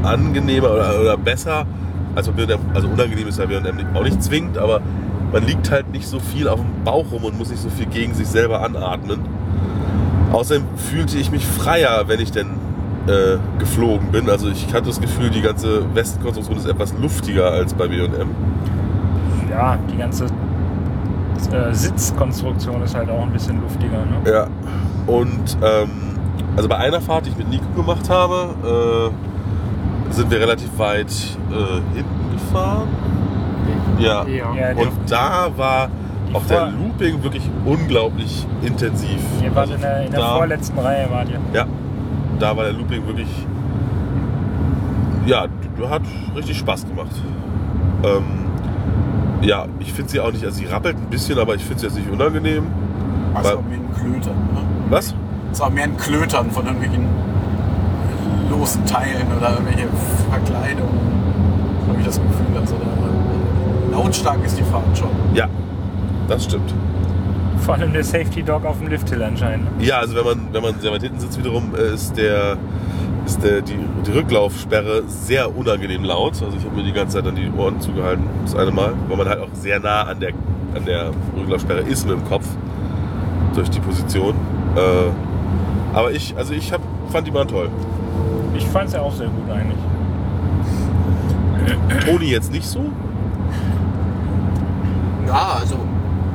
angenehmer oder, oder besser. Also, also unangenehm ist ja auch nicht zwingend, aber man liegt halt nicht so viel auf dem Bauch rum und muss nicht so viel gegen sich selber anatmen. Außerdem fühlte ich mich freier, wenn ich denn äh, geflogen bin. Also ich hatte das Gefühl, die ganze Westenkonstruktion ist etwas luftiger als bei B&M. Ja, die ganze äh, Sitzkonstruktion ist halt auch ein bisschen luftiger. Ne? Ja. Und ähm, also bei einer Fahrt, die ich mit Nico gemacht habe, äh, sind wir relativ weit äh, hinten gefahren. Ja. Ja. Und da war Die auf der Looping wirklich unglaublich intensiv. Ihr wart Also in der, in der da, vorletzten Reihe, wart ihr. Ja, da war der Looping wirklich. Ja, hat richtig Spaß gemacht. Ähm, ja, ich finde sie auch nicht, also sie rappelt ein bisschen, aber ich finde sie jetzt nicht unangenehm. Also Weil- auch mehr ein Klötern. Ne? Was? Es auch mehr ein Klötern von irgendwelchen losen Teilen oder irgendwelche Verkleidungen. Habe ich das Gefühl. Also da, lautstark ist die Fahrt schon. Ja, das stimmt. Vor allem der Safety Dog auf dem Lifthill anscheinend. Ne? Ja, also wenn man, wenn man sehr weit hinten sitzt wiederum, äh, ist der ist der, die, die Rücklaufsperre sehr unangenehm laut. Also ich habe mir die ganze Zeit an die Ohren zugehalten, das eine Mal, weil man halt auch sehr nah an der, an der Rücklaufsperre ist mit dem Kopf durch die Position. Äh, aber ich, also ich hab, fand die Bahn toll. Ich fand es ja auch sehr gut eigentlich. Toni jetzt nicht so. Ja, also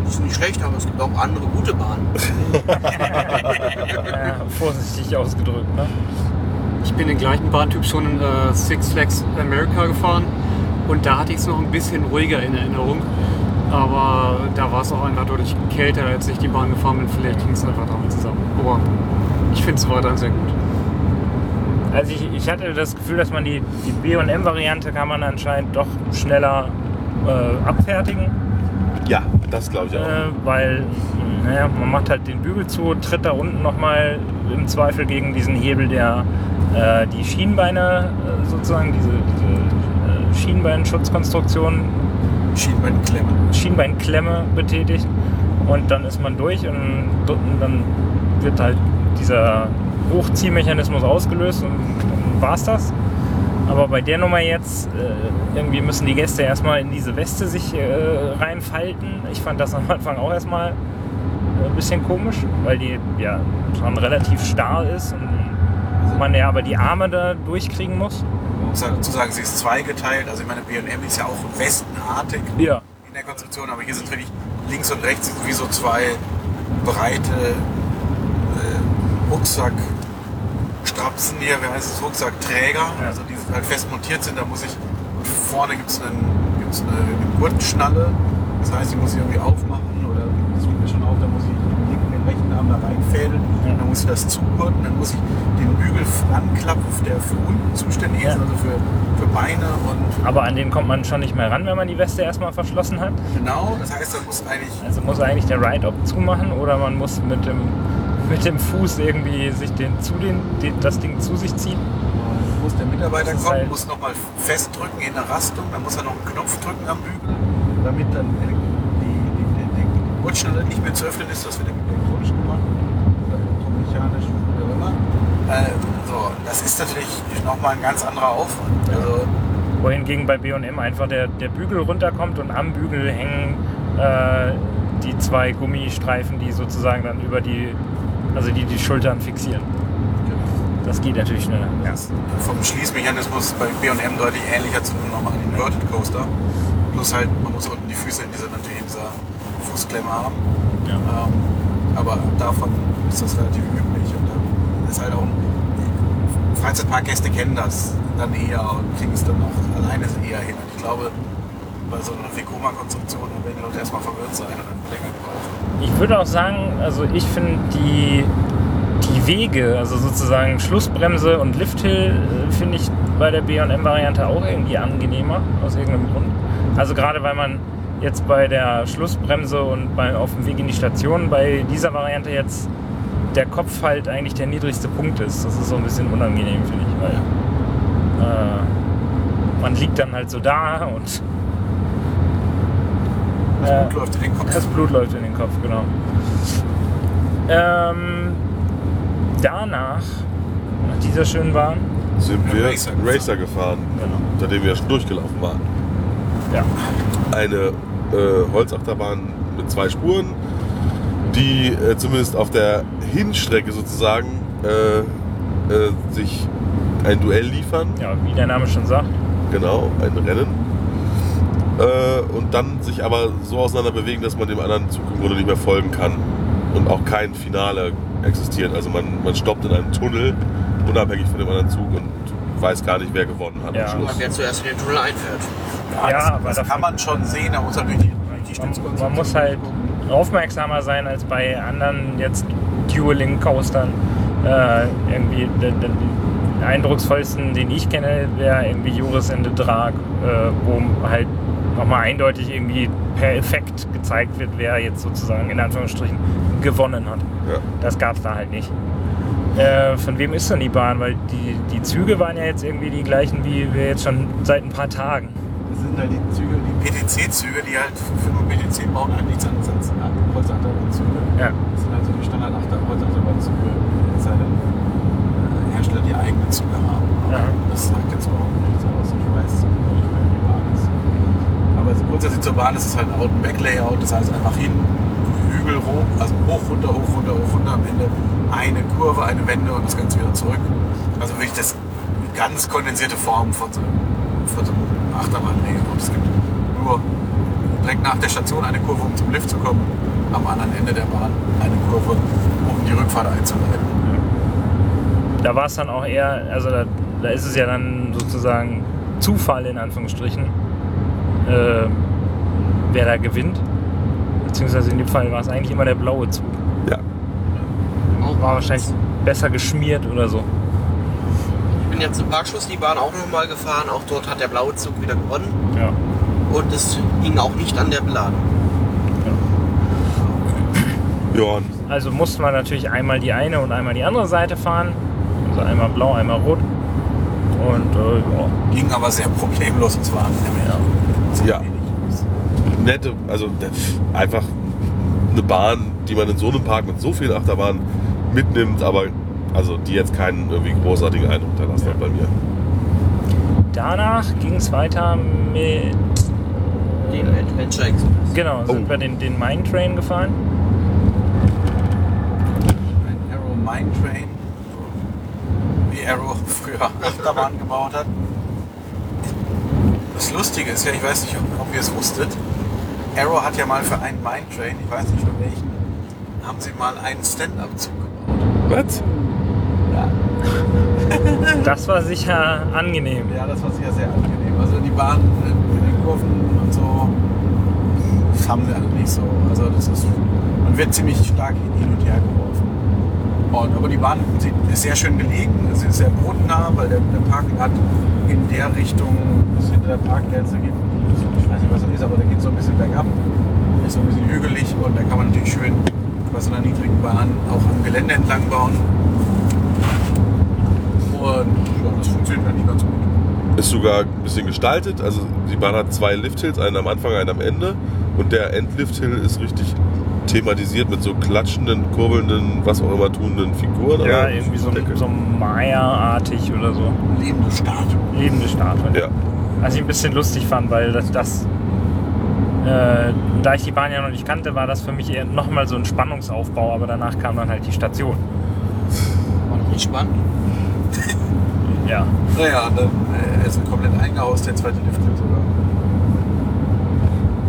ist nicht schlecht, aber es gibt auch andere gute Bahnen. Äh, vorsichtig ausgedrückt. Ne? Ich bin den gleichen Bahntyp schon in äh, Six Flags America gefahren und da hatte ich es noch ein bisschen ruhiger in Erinnerung. Aber da war es auch einfach deutlich kälter, als ich die Bahn gefahren bin. Vielleicht hing es einfach damit zusammen. Aber ich finde es weiterhin sehr gut. Also ich, ich hatte das Gefühl, dass man die, die B&M-Variante kann man anscheinend doch schneller äh, abfertigen. Ja, das glaube ich auch. äh, weil naja, man macht halt den Bügel zu, tritt da unten nochmal im Zweifel gegen diesen Hebel, der äh, die Schienbeine äh, sozusagen, diese, diese äh, Schienbeinschutzkonstruktion, Schienbeinklemme. Schienbeinklemme betätigt und dann ist man durch und dann wird halt dieser Hochziehmechanismus ausgelöst und dann war's das. Aber bei der Nummer jetzt, äh, irgendwie müssen die Gäste erstmal in diese Weste sich äh, reinfalten. Ich fand das am Anfang auch erstmal äh, ein bisschen komisch, weil die ja schon relativ starr ist und man ja aber die Arme da durchkriegen muss. Halt dazu sagen, sie ist zweigeteilt. Also ich meine, B&M ist ja auch westenartig Ja. in der Konstruktion, aber hier sind wirklich links und rechts wie so zwei breite äh, Rucksackstrapsen hier, wie heißt es, Rucksackträger, Ja. also die halt fest montiert sind. Da muss ich, vorne gibt es gibt's eine, eine Gurtschnalle, das heißt, die muss ich irgendwie aufmachen oder das geht mir schon auf, da muss ich den linken, den rechten Arm da reinfädelt. Ja. Dann muss ich das zugurten, dann muss ich den Bügel ranklappen, der für unten zuständig ist, Ja. also für, für Beine und Aber an den kommt man schon nicht mehr ran, wenn man die Weste erstmal verschlossen hat. genau. Das heißt, da muss eigentlich Also muss eigentlich der Ride-Up zumachen oder man muss mit dem, mit dem Fuß irgendwie sich den, zu den, den, das Ding zu sich ziehen. muss der Mitarbeiter kommen, halt- muss nochmal festdrücken in der Rastung, dann muss er noch einen Knopf drücken am Bügel, damit dann die, die, die, die Rutschschnelle nicht mehr zu öffnen ist, das wird elektronisch gemacht oder elektromechanisch, wie auch immer. Äh, so, das ist natürlich nochmal ein ganz anderer Aufwand. Also, Wohingegen bei B&M einfach der, der Bügel runterkommt und am Bügel hängen äh, die zwei Gummistreifen, die sozusagen dann über die, also die die Schultern fixieren. Das geht natürlich schneller. Ja. vom Schließmechanismus bei B&M deutlich ähnlicher zu einem normalen Inverted Coaster. Plus halt, man muss unten die Füße in dieser, natürlich in dieser Fußklemme haben. Ja. Ähm, aber davon ist das relativ üblich. Und dann ist halt auch, Freizeitparkgäste kennen das dann eher und kriegen es dann auch alleine eher hin. Und ich glaube, bei so einer Vekoma-Konstruktion werden die Leute erstmal verwirrt sein und dann länger brauchen. Ich würde auch sagen, also ich finde die, die Wege, also sozusagen Schlussbremse und Lifthill, äh, finde ich bei der B&M-Variante auch irgendwie angenehmer, aus irgendeinem Grund. Also gerade weil man jetzt bei der Schlussbremse und bei, auf dem Weg in die Station bei dieser Variante jetzt der Kopf halt eigentlich der niedrigste Punkt ist. Das ist so ein bisschen unangenehm, finde ich, weil äh, man liegt dann halt so da und Das Blut läuft in den Kopf. das Blut läuft in den Kopf, genau. Ähm, danach, nach dieser schönen Bahn, Sind wir Racer Racer, gefahren, Genau. unter dem wir schon durchgelaufen waren. ja, Eine äh, Holzachterbahn mit zwei Spuren, die äh, zumindest auf der Hinstrecke sozusagen äh, äh, sich ein Duell liefern. ja, wie der Name schon sagt, Genau, ein Rennen. Äh, und dann sich aber so auseinander bewegen, dass man dem anderen Zug im Grunde nicht mehr folgen kann. Und auch kein Finale existiert. Also man, man stoppt in einem Tunnel, unabhängig von dem anderen Zug und weiß gar nicht, wer gewonnen hat Ja. am Schluss. Mal, wer zuerst in den Tunnel einfährt. Ja, das, aber das davon- kann man schon sehen, da muss man durch die, durch die man, man muss halt aufmerksamer sein als bei anderen jetzt Dueling-Coastern. Äh, irgendwie den, den eindrucksvollsten, den ich kenne, wäre irgendwie Juris in the Drag, äh, wo halt nochmal eindeutig irgendwie per Effekt gezeigt wird, wer jetzt sozusagen in Anführungsstrichen gewonnen hat. Ja. Das gab es da halt nicht. Äh, von wem ist denn die Bahn? Weil die, die Züge waren ja jetzt irgendwie die gleichen wie wir jetzt schon seit ein paar Tagen. Das sind halt die Züge, die PTC-Züge, die halt für nur PTC bauen halt nichts anderes als Holzachterbahn-Züge. Ja. Das sind also die Standard-Holzachterbahn-Züge, es sei denn, äh, Hersteller, die eigene Züge haben. Ja. Das sagt jetzt überhaupt nichts aus. Ich weiß nicht mehr, wie die Bahn ist. Aber so grundsätzlich zur Bahn ist es halt ein Out-and-Back-Layout. Das heißt einfach hin, Hügel hoch, also hoch, runter, hoch, runter, hoch, runter. Am Ende eine Kurve, eine Wende und das Ganze wieder zurück. Also wirklich das ganz kondensierte Form von so, von so einem Achterbahn-Layout. Es gibt nur direkt nach der Station eine Kurve, um zum Lift zu kommen. Am anderen Ende der Bahn eine Kurve, um die Rückfahrt einzuleiten. da war es dann auch eher, also da, da ist es ja dann sozusagen Zufall in Anführungsstrichen, äh, wer da gewinnt. Beziehungsweise in dem Fall war es eigentlich immer der blaue Zug. Ja. War wahrscheinlich besser geschmiert oder so. Ich bin jetzt im Parkschluss die Bahn auch nochmal gefahren. Auch dort hat der blaue Zug wieder gewonnen. Ja. Und es hing auch nicht an der Beladung. Ja, Also musste man natürlich einmal die eine und einmal die andere Seite fahren. Also einmal blau, einmal rot. Und äh, ja. Ging aber sehr problemlos und zwar ja. Ja. nette, also einfach eine Bahn, die man in so einem Park mit so vielen Achterbahnen mitnimmt, aber also die jetzt keinen irgendwie großartigen Eindruck hinterlassen hat bei mir. Danach ging es weiter mit. Den Adventure Express. Genau, sind Oh. wir den, den Mine Train gefahren. ein Arrow Mine Train, wie Arrow früher Achterbahn gebaut hat. Das Lustige ist ja, ich weiß nicht, ob, ob ihr es wusstet, Arrow hat ja mal für einen Mine Train, ich weiß nicht für welchen, haben sie mal einen Stand-Up-Zug gebaut. Was? Ja. Das war sicher angenehm. ja, das war sicher sehr angenehm. Also die Bahn äh, in den Kurven und so das haben sie alle nicht so. Also das ist, man wird ziemlich stark hin und her geworfen. Und, aber die Bahn ist sehr schön gelegen, sie ist sehr bodennah, weil der, der Park hat in der Richtung, bis hinter der Parkgrenze geht, ich weiß nicht was das ist, aber da geht so ein bisschen bergab, ist so ein bisschen hügelig und da kann man natürlich schön bei so einer niedrigen Bahn auch am Gelände entlang bauen. Und ja, das funktioniert eigentlich ganz gut. Ist sogar ein bisschen gestaltet. Also die Bahn hat zwei Lifthills, einen am Anfang, einen am Ende. Und der Endlifthill ist richtig thematisiert mit so klatschenden, kurbelnden, was auch immer tunenden Figuren. Ja, irgendwie so, so Maya-artig oder so. Lebende Statue. Lebende Statue. Ja, Was ich ein bisschen lustig fand, weil das, das äh, da ich die Bahn ja noch nicht kannte, war das für mich eher nochmal so ein Spannungsaufbau, aber danach kam dann halt die Station. War das nicht spannend? Ja. Naja, dann äh, ist er komplett eingehaust, der zweite Lift sogar.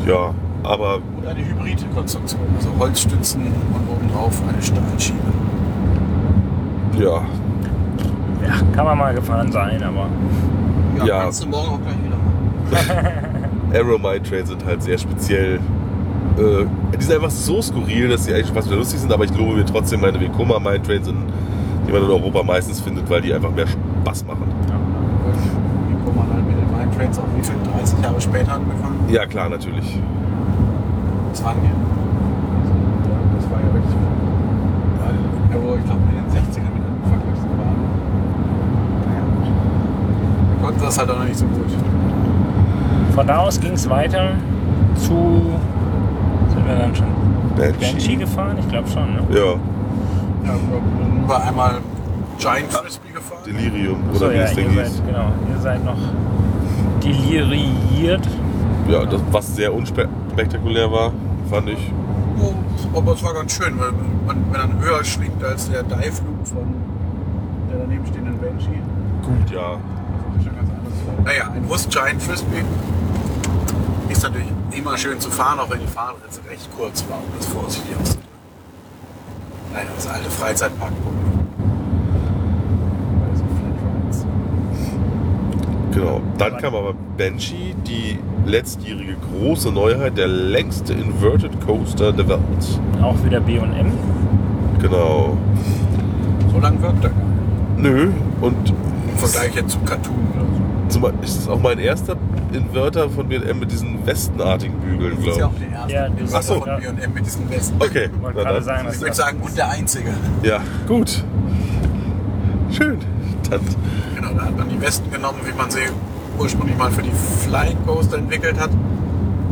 ja. Aber Und eine hybride Konstruktion, also Holzstützen und obendrauf eine Stahlschiene. ja, Ja, kann man mal gefahren sein, aber Ja, Ja. kannst du morgen auch gleich wieder machen. Arrow Mine Train sind halt sehr speziell. Äh, die sind einfach so skurril, dass sie eigentlich fast wieder lustig sind, aber ich lobe mir trotzdem meine Vekoma Mine Trains, in, die man in Europa meistens findet, weil die einfach mehr Spaß machen. Kommt man halt mit den Mine Trains auch wie viel? 30 Jahre später angefangen? Ja, klar, natürlich. Das waren ja. Das war ja wirklich. Weil Arrow, ich glaube, in den 60ern mit angefangen ist. Naja. Wir konnten das halt auch noch nicht so gut. von da aus ging es weiter zu. Sind wir dann schon Banshee gefahren? Ich glaube schon, ne? Ja, Ja, dann war einmal Giant Frisbee gefahren. Delirium oder So, wie ja, es denn hieß. seid, genau, ihr seid noch deliriert. Ja, das, was sehr unspektakulär war, fand ich. Aber es war ganz schön, weil man, wenn man höher schwingt als der Dive Loop von der daneben stehenden Banshee. Gut, ja. Das ist schon ganz anders. Naja, ein Bus Giant Frisbee ist natürlich immer schön zu fahren, auch wenn die Fahrradritze recht kurz war, um das vorsichtig auszudrücken. Naja, das alte Freizeitparkproblem. Weil es ein Flatride ist. Genau. Dann kam aber Banshee, die letztjährige große Neuheit, der längste Inverted Coaster der Welt. Auch wieder B&M. Genau. So lang wirkt er gar nicht. Nö. Und Im Vergleich jetzt zu Cartoon oder so. zum ist es auch mein erster Inverter von B&M mit diesen westenartigen Bügeln, Das ist ja auch glaube der erste Ja, Inverter Ach so. von B&M mit diesen Westen. ich. Okay. wollte na gerade dann. sagen, Ich würde sagen, und der einzige. Ja, gut. Schön. Dann, Da hat man die Westen genommen, wie man sie ursprünglich mal für die Flying Coaster entwickelt hat.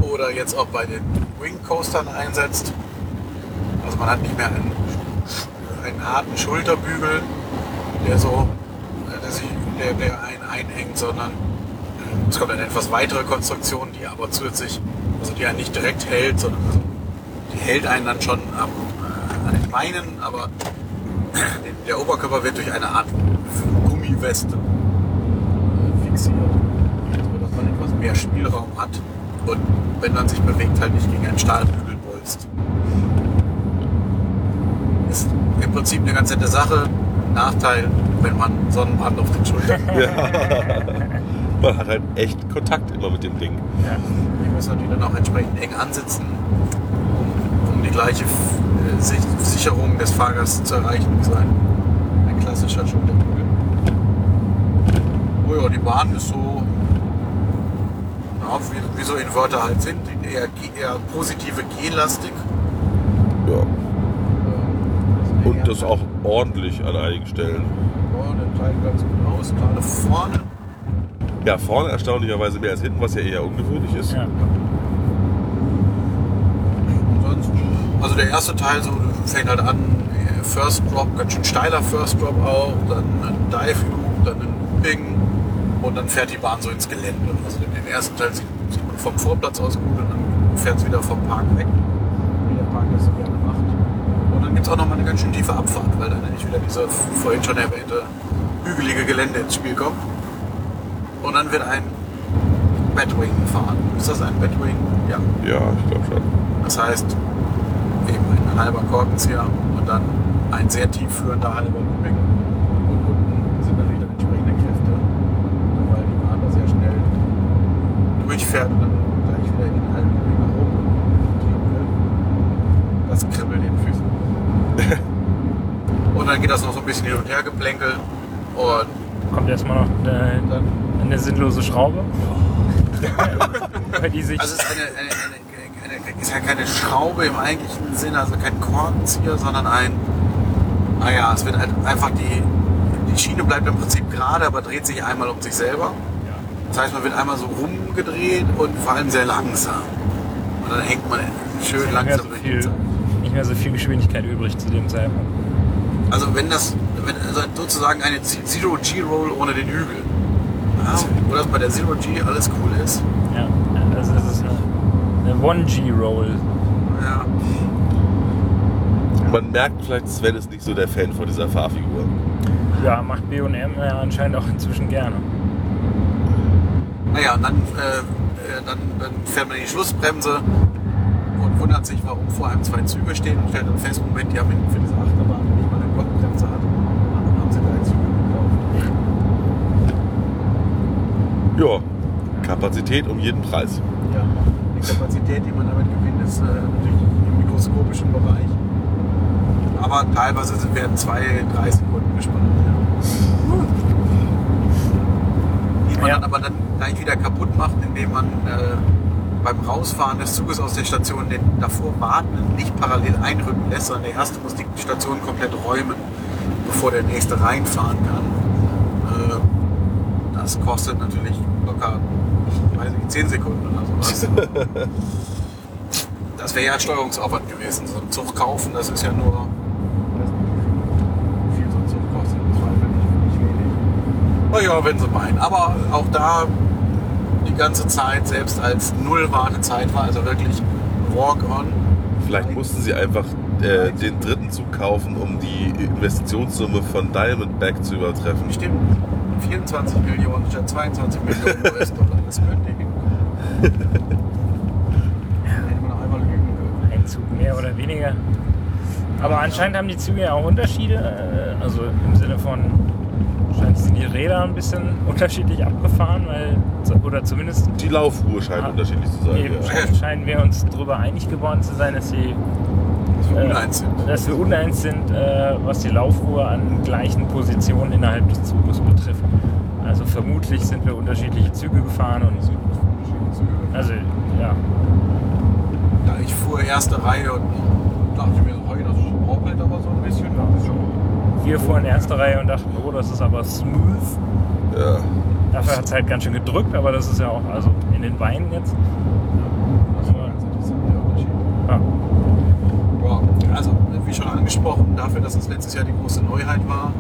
Oder jetzt auch bei den Wing Coastern einsetzt. Also man hat nicht mehr einen, einen harten Schulterbügel, der so, äh, der, sich, der, der einen einhängt, sondern äh, es kommt eine etwas weitere Konstruktion, die aber zusätzlich, also die einen nicht direkt hält, sondern also die hält einen dann schon am, äh, an den Beinen, aber der Oberkörper wird durch eine Art Gummiweste äh, fixiert, sodass man etwas mehr Spielraum hat und wenn man sich bewegt, halt nicht gegen einen Stahlbügel bolzt. Ist im Prinzip eine ganz nette Sache. Nachteil, wenn man Sonnenbrand auf den Schultern hat. ja. Man hat halt echt Kontakt immer mit dem Ding. Ja. Die müssen natürlich dann auch entsprechend eng ansitzen, um, um die gleiche äh, Sich- Sicherung des Fahrgasts zu erreichen wie so ein, ein klassischer Schulterbügel. Oh ja, die Bahn ist so, ja, wie, wie so Inverter halt sind, eher, eher positive G-lastig. Ja. Und das auch ordentlich an einigen Stellen. Ja, der Teil ganz gut aus, gerade vorne. Ja, vorne erstaunlicherweise mehr als hinten, was ja eher ungewöhnlich ist. Ja. Sonst, also der erste Teil so fängt halt an, äh, First Drop, ganz schön steiler First Drop auch, dann ein Dive Loop, dann ein Looping und dann fährt die Bahn so ins Gelände. Also den ersten Teil sieht, man vom Vorplatz aus gut und dann fährt es wieder vom Park weg, wie der Park das so gerne macht. Und dann gibt es auch nochmal eine ganz schön tiefe Abfahrt, weil dann nämlich wieder dieser vorhin schon erwähnte hügelige Gelände ins Spiel kommt. Und dann wird ein Batwing gefahren. Ist das ein Batwing? Ja. Ja, ich glaube schon. Das heißt, eben ein halber Korkenzieher und dann ein sehr tief führender halber Looping. durchfährt und dann gleich wieder in den halben Weg nach oben. Ne? Das kribbelt in den Füßen. und dann geht das noch so ein bisschen hin und her geplänkel. Und kommt erstmal noch eine, eine sinnlose Schraube. Bei die sich also es ist, eine, eine, eine, ist ja keine Schraube im eigentlichen Sinne, also kein Korkenzieher, sondern ein, ah naja, es wird halt einfach die, die Schiene bleibt im Prinzip gerade, aber dreht sich einmal um sich selber. Das heißt, man wird einmal so rum rumgedreht und vor allem sehr langsam. Und dann hängt man schön langsam so viel, nicht mehr so viel Geschwindigkeit übrig zu dem Zeitpunkt. Also wenn das, wenn also sozusagen eine Zero-G-Roll ohne den Hügel. Ja, wo das bei der Zero-G alles cool ist. Ja, also das ist eine, eine 1G-Roll. Ja. Man merkt vielleicht, Sven ist nicht so der Fan von dieser Fahrfigur. Ja, macht B&M ja anscheinend auch inzwischen gerne. Naja, und dann, äh, äh, dann, dann fährt man die Schlussbremse und wundert sich, warum vor einem zwei Züge stehen und stellt dann fest, Moment, die haben hinten für diese Achterbahn nicht mal eine Blockbremse hat. Dann haben sie drei Züge gekauft. Ja, Kapazität um jeden Preis. Ja. Die Kapazität, die man damit gewinnt, ist äh, natürlich im mikroskopischen Bereich. Aber teilweise werden zwei, drei Sekunden gespart. Ja. Die man Ja. dann aber dann gleich wieder kaputt macht, indem man äh, beim Rausfahren des Zuges aus der Station den davor Wartenden nicht parallel einrücken lässt, sondern der erste muss die Station komplett räumen, bevor der nächste reinfahren kann. Äh, das kostet natürlich locker, weiß nicht, 10 Sekunden oder sowas. Das wäre ja ein Steuerungsaufwand gewesen. So einen Zug kaufen, das ist ja nur. Viel so ein Zug kostet, im Zweifel nicht, wenig. Naja, wenn sie meinen. Aber auch da ganze Zeit, selbst als Null-Wartezeit war, also wirklich Walk-on. Vielleicht mussten sie einfach äh, den dritten Zug kaufen, um die Investitionssumme von Diamondback zu übertreffen. Bestimmt 24 Millionen statt 22 Millionen US-Dollar. Das könnte hinkommen. Hätte man auch einfach lügen können. Ein Zug mehr oder weniger. Aber anscheinend haben die Züge ja auch Unterschiede. äh, Also im Sinne von, wahrscheinlich sind die Räder ein bisschen unterschiedlich abgefahren, weil, oder zumindest Die Laufuhr scheint Ah. unterschiedlich zu sein. eben, Ja. scheinen wir uns darüber einig geworden zu sein, dass sie Dass wir Äh, uneins sind. dass wir uneins sind, äh, was die Laufuhr an gleichen Positionen innerhalb des Zuges betrifft. Also vermutlich sind wir unterschiedliche Züge gefahren und also ja, Ja, ich fuhr erste Reihe und dachte mir so, hey, das schraubelt aber so ein bisschen. Wir fuhren erste Reihe und dachten, oh, das ist aber smooth. Ja. Dafür hat es halt ganz schön gedrückt, aber das ist ja auch also in den Beinen jetzt. das war ganz interessant, der Unterschied. Ja. Also wie schon angesprochen, dafür, dass es letztes Jahr die große Neuheit war,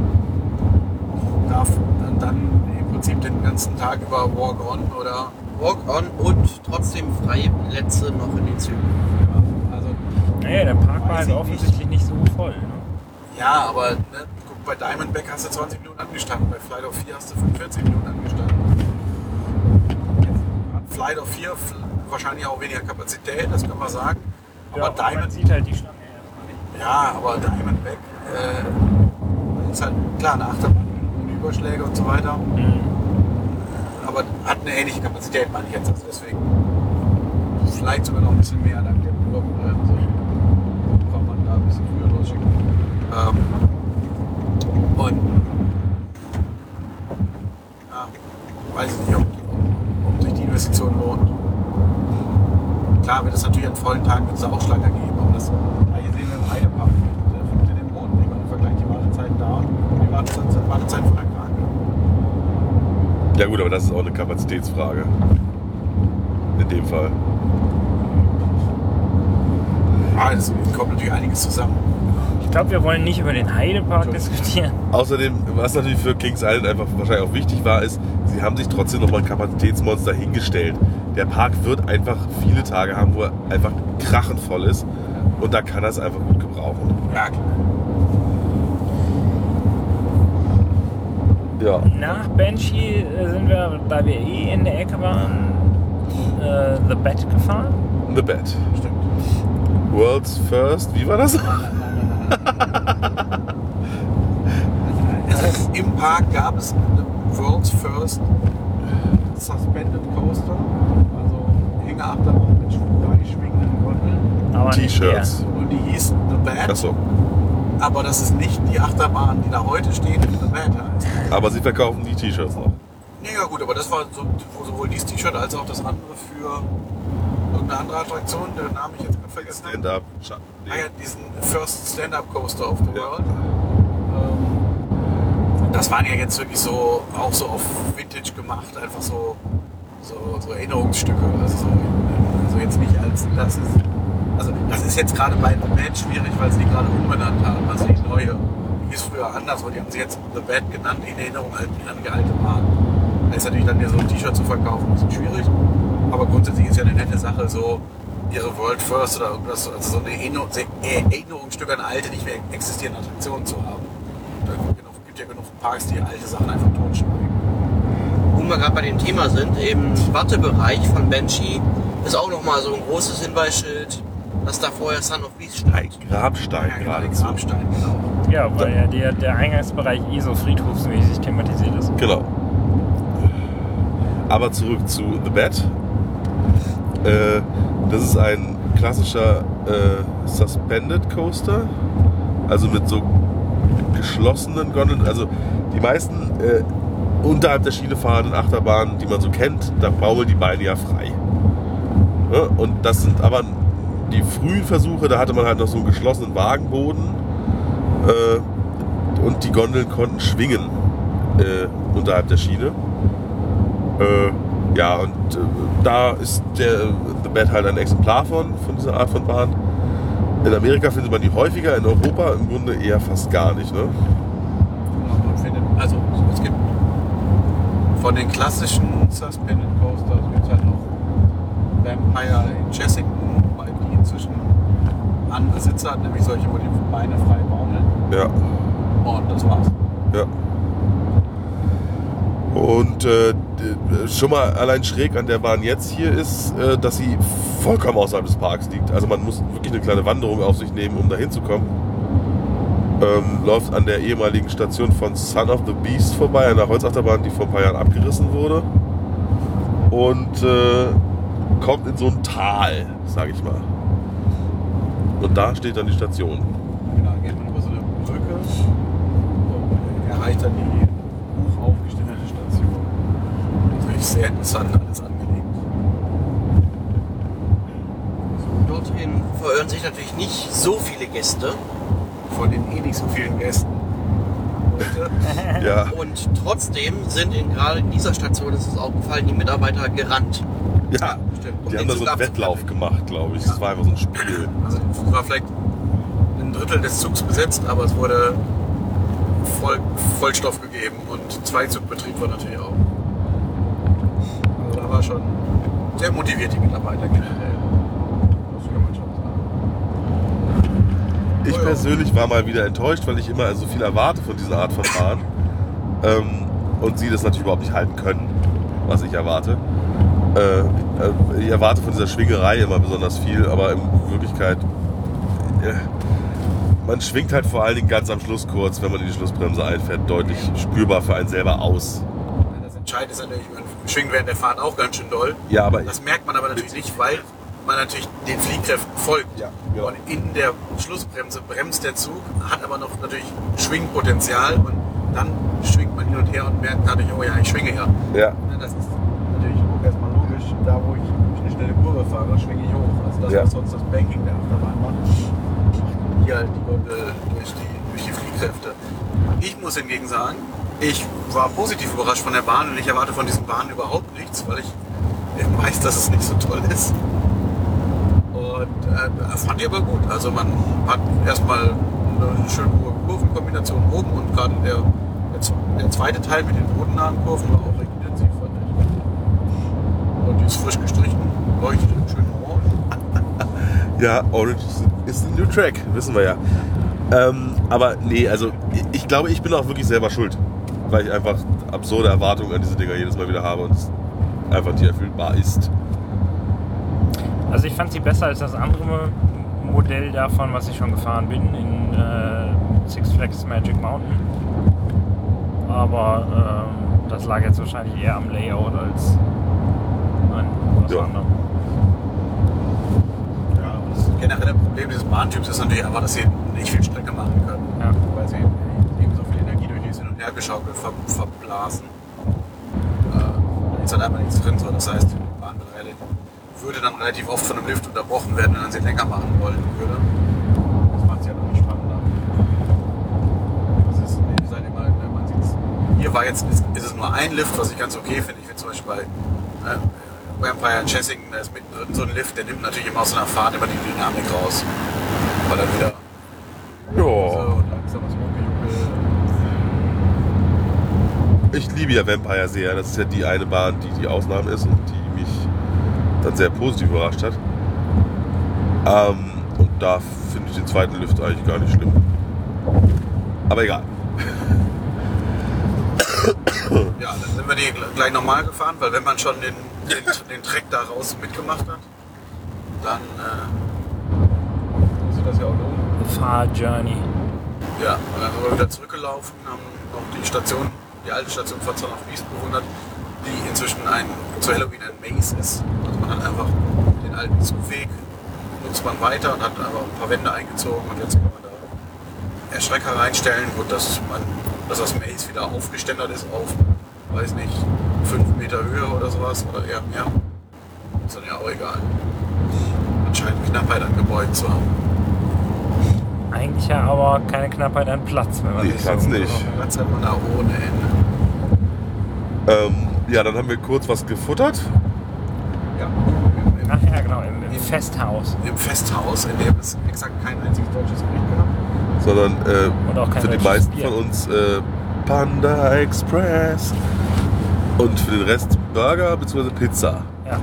darf dann, dann im Prinzip den ganzen Tag über Walk-on oder Walk-on und trotzdem freie Plätze noch in den Zügen. ja, also Naja, der Park war halt ich offensichtlich nicht so voll. Ne? ja, aber ne, bei Diamondback hast du 20 Minuten angestanden, bei Flight of 4 hast du 45 Minuten angestanden. Hat Flight of 4 f- wahrscheinlich auch weniger Kapazität, das können wir sagen. Aber Ja, man Diamond, sieht halt die Schlange erstmal nicht. Ja, aber Diamondback äh, ist halt klar eine Achterbahn ohne Überschläge und so weiter. Mhm. Aber hat eine ähnliche Kapazität, meine ich jetzt. Also deswegen vielleicht sogar noch ein bisschen mehr dank der Blockbremse. Kann man da ein bisschen früher losschicken. Ähm, und ja, weiß ich nicht, ob, ob sich die Investition lohnt. Klar wird es natürlich an vollen Tagen mit Sauschlange geben, aber das ja, hier sehen wir im Heidepark. Der fliegt in den Boden. Ich meine, vergleicht die Wartezeit da und die Wartezeit, Wartezeit von der Krake. ja gut, aber das ist auch eine Kapazitätsfrage. In dem Fall. Ah, es kommt natürlich einiges zusammen. Ich glaube, wir wollen nicht über den Heidepark diskutieren. Außerdem, was natürlich für Kings Island einfach wahrscheinlich auch wichtig war, ist, sie haben sich trotzdem nochmal ein Kapazitätsmonster hingestellt. Der Park wird einfach viele Tage haben, wo er einfach krachenvoll ist. Und da kann er es einfach gut gebrauchen. Ja, klar. Ja. Nach Banshee äh, sind wir, da wir eh in der Ecke waren, äh, The Bat gefahren. The Bed. Stimmt. World's First, wie war das? Also Im Park gab es eine World's First Suspended Coaster, also Hängeachterbahn mit frei schwingenden Gondeln. T-Shirts. Und die hieß The Bat. Achso. aber das ist nicht die Achterbahn, die da heute steht, die The Bad heißt. Aber sie verkaufen die T-Shirts noch. Ja gut, aber das war so, sowohl dieses T-Shirt als auch das andere für irgendeine andere Attraktion, deren Namen ich jetzt habe. Stand-up. Ah ja, diesen First Stand-Up Coaster of the Ja. World. Ähm, das waren ja jetzt wirklich so, auch so auf Vintage gemacht, einfach so, so, so Erinnerungsstücke. Also, so, also jetzt nicht als, das ist, also das ist jetzt gerade bei The Bad schwierig, weil sie die gerade umbenannt haben. Also die neue, die ist früher anders, aber die haben sie jetzt The Bad genannt in Erinnerung an, an die alte Bahn. Da ist natürlich dann ja so ein T-Shirt zu verkaufen, ein bisschen schwierig. Aber grundsätzlich ist ja eine nette Sache, so ihre World First oder irgendwas, also so eine Erinnerung, Erinnerungsstück an alte, nicht mehr existierende Attraktionen zu haben. Da gibt ja genug Parks, die alte Sachen einfach totschweigen. Wo wir gerade bei dem Thema sind, im Wartebereich von Banshee ist auch nochmal so ein großes Hinweisschild, dass da vorher Son of Beast Ein stand. Grabstein Ja, genau, die geradezu. Grabstein, genau. Ja, weil ja der, der Eingangsbereich eh so friedhofsmäßig thematisiert ist. Genau. Aber zurück zu The Bat. Äh, das ist ein klassischer äh, Suspended Coaster. Also mit so geschlossenen Gondeln. Also die meisten äh, unterhalb der Schiene fahrenden Achterbahnen, die man so kennt, da baumeln die Beine ja frei. Ja, und das sind aber die frühen Versuche, da hatte man halt noch so einen geschlossenen Wagenboden. Äh, und die Gondeln konnten schwingen äh, unterhalb der Schiene. Äh, ja, und äh, da ist der The Bat halt ein Exemplar von, von dieser Art von Bahn. In Amerika findet man die häufiger, in Europa im Grunde eher fast gar nicht. Ne? Also es gibt von den klassischen Suspended Coasters gibt es halt noch Vampire in Chessington, weil die inzwischen einen Besitzer hat, nämlich solche, wo die Beine frei baumeln. Ja, Und das war's. ja. Und äh, schon mal allein schräg an der Bahn jetzt hier ist, äh, dass sie vollkommen außerhalb des Parks liegt. Also man muss wirklich eine kleine Wanderung auf sich nehmen, um da hinzukommen. Ähm, läuft an der ehemaligen Station von Son of the Beast vorbei, einer Holzachterbahn, die vor ein paar Jahren abgerissen wurde. Und äh, kommt in so ein Tal, sag ich mal. Und da steht dann die Station. Genau, geht man über so eine Brücke und erreicht dann die hoch aufgestellte Station. Natürlich sehr interessant alles angelegt. Dorthin verirren sich natürlich nicht so viele Gäste. Von den eh nicht so vielen Gästen. Heute. Ja, Und trotzdem sind in, gerade in dieser Station, ist es aufgefallen, die Mitarbeiter gerannt. ja. Stimmt. Die den haben da so einen. Wettlauf gemacht, glaube ich. Das war einfach so ein Spiel. Also es war vielleicht ein Drittel des Zugs besetzt, aber es wurde voll, Vollstoff gegeben und Zweizugbetrieb war natürlich auch. War schon sehr motiviert die Mitarbeiter generell. Das kann man schon sagen. Ich Oh ja. persönlich war mal wieder enttäuscht, weil ich immer so viel erwarte von dieser Art von Bahn. Ähm, und sie das natürlich überhaupt nicht halten können, was ich erwarte. Äh, äh, ich erwarte von dieser Schwingerei immer besonders viel, aber in Wirklichkeit. Äh, man schwingt halt vor allen Dingen ganz am Schluss kurz, wenn man in die Schlussbremse einfährt, deutlich spürbar für einen selber aus. Das Entscheidende ist natürlich, man schwingt während der Fahrt auch ganz schön doll. Ja, aber Das merkt man aber natürlich nicht, weil man natürlich den Fliehkräften folgt. Ja, genau. Und in der Schlussbremse bremst der Zug, hat aber noch natürlich Schwingpotenzial und dann schwingt man hin und her und merkt dadurch, oh ja, ich schwinge ja. ja, Das ist natürlich erstmal logisch. Da, wo ich eine schnelle Kurve fahre, schwinge ich hoch. Also das, Ja. was sonst das Banking der Achterbahn macht, macht hier halt die Gondel durch die, durch die Fliehkräfte. Ich muss hingegen sagen, ich war positiv überrascht von der Bahn und ich erwarte von diesen Bahnen überhaupt nichts, weil ich weiß, dass es nicht so toll ist. Und äh, fand ich aber gut. Also man hat erstmal eine schöne hohe Kurvenkombination oben und gerade der, der zweite Teil mit den bodennahen Kurven war auch recht intensiv, fand ich. Und die ist frisch gestrichen, leuchtet schön orange. Ja, Orange ist ein New Track, wissen wir ja. Ähm, aber nee, also ich, ich glaube, ich bin auch wirklich selber schuld, weil ich einfach absurde Erwartungen an diese Dinger jedes Mal wieder habe und es einfach nicht erfüllbar ist. Also ich fand sie besser als das andere Modell davon, was ich schon gefahren bin, in äh, Six Flags Magic Mountain. Aber ähm, das lag jetzt wahrscheinlich eher am Layout als an was Ja. anderem. Ja, das generelle Problem dieses Bahntyps ist natürlich einfach, dass sie nicht viel Strecke machen können. Ja. Weil sie eben so viel Energie durch dieses Hin- und Hergeschaukel ver verblasen. Äh, ist halt einfach nichts drin. So. Das heißt, die Bahn würde dann relativ oft von einem Lift unterbrochen werden, wenn man sie länger machen wollen würde. Das macht sie ja noch spannender. Das ist, ihr seid immer, ne, man sieht's. Hier war jetzt, ist, ist es nur ein Lift, was ich ganz okay finde. Ich finde zum Beispiel bei äh, Vampire Chessing, da ist mittendrin so ein Lift, der nimmt natürlich immer aus so einer Fahrt immer die Dynamik raus. Weil dann wieder liebe ja Vampire sehr. Das ist ja die eine Bahn, die die Ausnahme ist und die mich dann sehr positiv überrascht hat. Ähm, und da finde ich den zweiten Lift eigentlich gar nicht schlimm. Aber egal. Ja, dann sind wir die gl- gleich nochmal gefahren, weil wenn man schon den, den, den Track da raus mitgemacht hat, dann äh, sich das ja auch lohnen. Far Journey. Ja, und dann sind wir wieder zurückgelaufen, haben noch die Station, die alte Station von Son of Beast bewundert, die inzwischen ein, zu Halloween ein Maze ist. Also man hat einfach den alten Zugweg, nutzt man weiter und hat einfach ein paar Wände eingezogen und jetzt kann man da Erschrecker reinstellen, gut, dass man, dass das Maze wieder aufgeständert ist auf, weiß nicht, 5 Meter Höhe oder sowas oder eher mehr. Ist dann ja auch egal. Anscheinend Knappheit an Gebäuden zu haben. Eigentlich ja aber keine Knappheit an Platz, wenn man Nee, sich Platz so nicht. Platz hat man da ohne Ende. Ähm, ja, dann haben wir kurz was gefuttert. Ja. Ach ja, genau, im, im Festhaus. Im Festhaus, in dem es exakt kein einziges deutsches Gericht gab. sondern äh, für die meisten Bier. von uns äh, Panda Express und für den Rest Burger bzw. Pizza. Ja.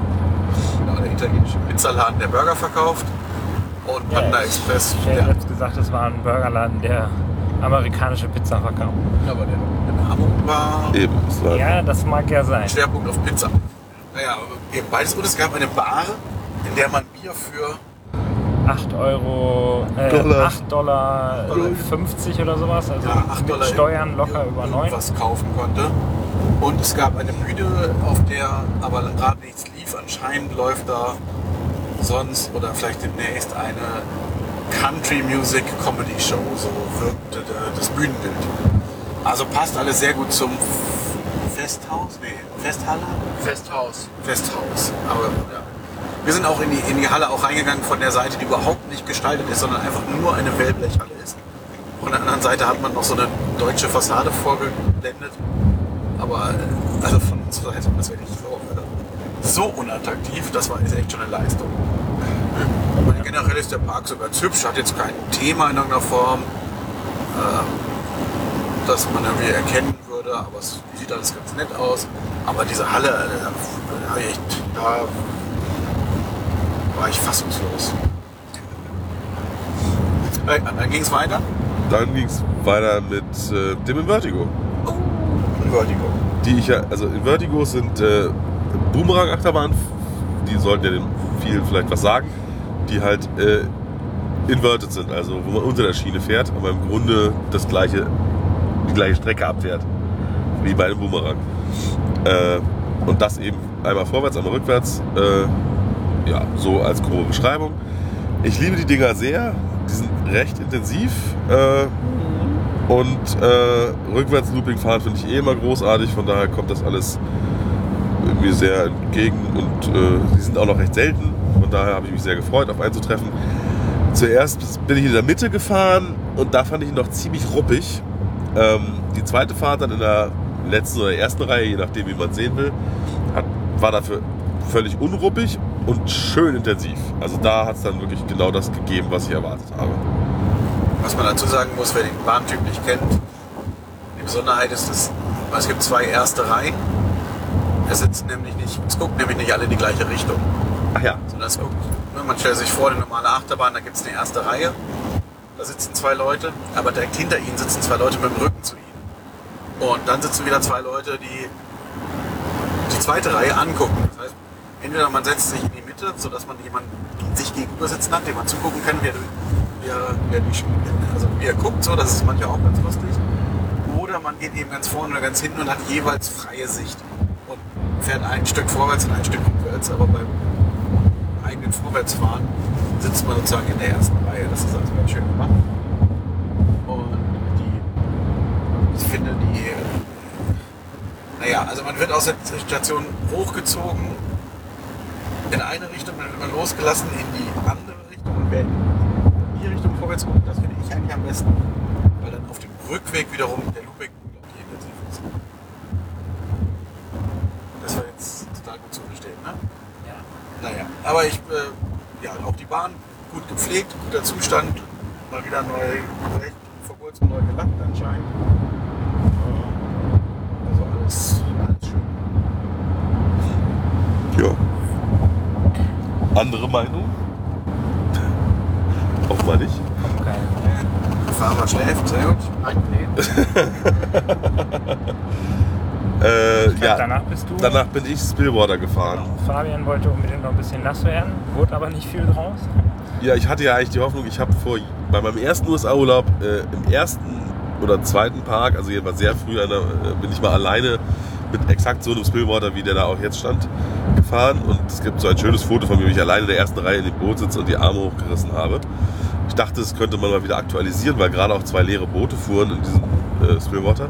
Genau, der italienische Pizzaladen, der Burger verkauft. Und Panda Ja, Express, Ich hätte der, jetzt gesagt, es war ein Burgerladen, der amerikanische Pizza verkauft. aber der Benamung war Eben. Es war Ja, das mag ja sein. Schwerpunkt auf Pizza. Naja, eben beides. Und es gab eine Bar, in der man Bier für 8 Euro, äh, Dollar. 8 Dollar äh, 50 oder sowas, also ja, 8 mit Dollar Steuern locker über 9. was kaufen konnte. Und es gab eine Bühne, auf der aber gerade nichts lief. Anscheinend läuft da sonst oder vielleicht demnächst eine Country Music Comedy Show, so wirkte das Bühnenbild. Also passt alles sehr gut zum Festhaus, nee, Festhalle? Festhaus. Festhaus. Aber ja. Wir sind auch in die, in die Halle auch reingegangen von der Seite, die überhaupt nicht gestaltet ist, sondern einfach nur eine Wellblechhalle ist. Von der anderen Seite hat man noch so eine deutsche Fassade vorgeblendet. Aber äh, also von unserer Seite war das wirklich so, äh, so unattraktiv, das war ist echt schon eine Leistung. Und generell ist der Park so ganz hübsch, hat jetzt kein Thema in irgendeiner Form, äh, das man irgendwie erkennen würde, aber es sieht alles ganz nett aus. Aber diese Halle, äh, da, echt, da war ich fassungslos. Äh, dann ging es weiter. Dann ging es weiter mit äh, dem Invertigo. Vertigo. Die ich ja, also Invertigos sind äh, Boomerang-Achterbahnen, die sollten ja den vielen vielleicht was sagen, die halt äh, inverted sind, also wo man unter der Schiene fährt, aber im Grunde das gleiche, die gleiche Strecke abfährt, wie bei einem Boomerang. Äh, und das eben einmal vorwärts, einmal rückwärts, äh, ja, so als grobe Beschreibung. Ich liebe die Dinger sehr, die sind recht intensiv. Äh, und äh, rückwärts Looping fahren finde ich eh immer großartig, von daher kommt das alles mir sehr entgegen und äh, die sind auch noch recht selten. Von daher habe ich mich sehr gefreut, auf einen zu treffen. Zuerst bin ich in der Mitte gefahren und da fand ich ihn noch ziemlich ruppig. Ähm, die zweite Fahrt dann in der letzten oder ersten Reihe, je nachdem wie man es sehen will, hat, war dafür völlig unruppig und schön intensiv. Also da hat es dann wirklich genau das gegeben, was ich erwartet habe. Was man dazu sagen muss, wer den Bahntyp nicht kennt, die Besonderheit ist, dass es gibt zwei erste Reihen. Es sitzen nämlich nicht, es guckt nämlich nicht alle in die gleiche Richtung. Ach ja, Sondern es guckt, ne, man stellt sich vor, eine normale Achterbahn, da gibt es eine erste Reihe. Da sitzen zwei Leute, aber direkt hinter ihnen sitzen zwei Leute mit dem Rücken zu ihnen. Und dann sitzen wieder zwei Leute, die die zweite Reihe angucken. Das heißt, entweder man setzt sich in die Mitte, sodass man jemanden sich gegenüber sitzen hat, dem man zugucken kann, wie er, wie er, wie er, also wie er guckt, so, das ist manchmal auch ganz lustig. Oder man geht eben ganz vorne oder ganz hinten und hat jeweils freie Sicht und fährt ein Stück vorwärts und ein Stück rückwärts. Aber beim ein den Vorwärtsfahren sitzt man sozusagen in der ersten Reihe. Das ist also ganz schön gemacht. Und die, ich finde die, naja, also man wird aus der Station hochgezogen in eine Richtung, dann wird man losgelassen in die andere Richtung und wer in die Richtung vorwärts guckt, das finde ich eigentlich am besten. Weil dann auf dem Rückweg wiederum der Lubeck unglaublich intensiv ist. Das war jetzt total gut zu verstehen, ne? Ja. Naja, aber ich, äh, ja, auch die Bahn gut gepflegt, guter Zustand, mal wieder neu, recht vor kurzem neu gelackt anscheinend. Äh, Also alles, alles schön. Ja. Andere Meinung? Auch mal nicht. Der Fahrer schläft, sehr gut. Nein, nee. Äh, glaub, ja, Danach bist du. danach bin ich Spillwater gefahren. Fabian wollte unbedingt noch ein bisschen nass werden, wurde aber nicht viel draus. Ja, ich hatte ja eigentlich die Hoffnung, ich habe vor bei meinem ersten USA-Urlaub äh, im ersten oder zweiten Park, also jedenfalls sehr früh, einer, äh, bin ich mal alleine mit exakt so einem Spillwater, wie der da auch jetzt stand, gefahren. Und es gibt so ein schönes Foto von mir, wie ich alleine in der ersten Reihe in dem Boot sitze und die Arme hochgerissen habe. Ich dachte, das könnte man mal wieder aktualisieren, weil gerade auch zwei leere Boote fuhren in diesem äh, Spillwater.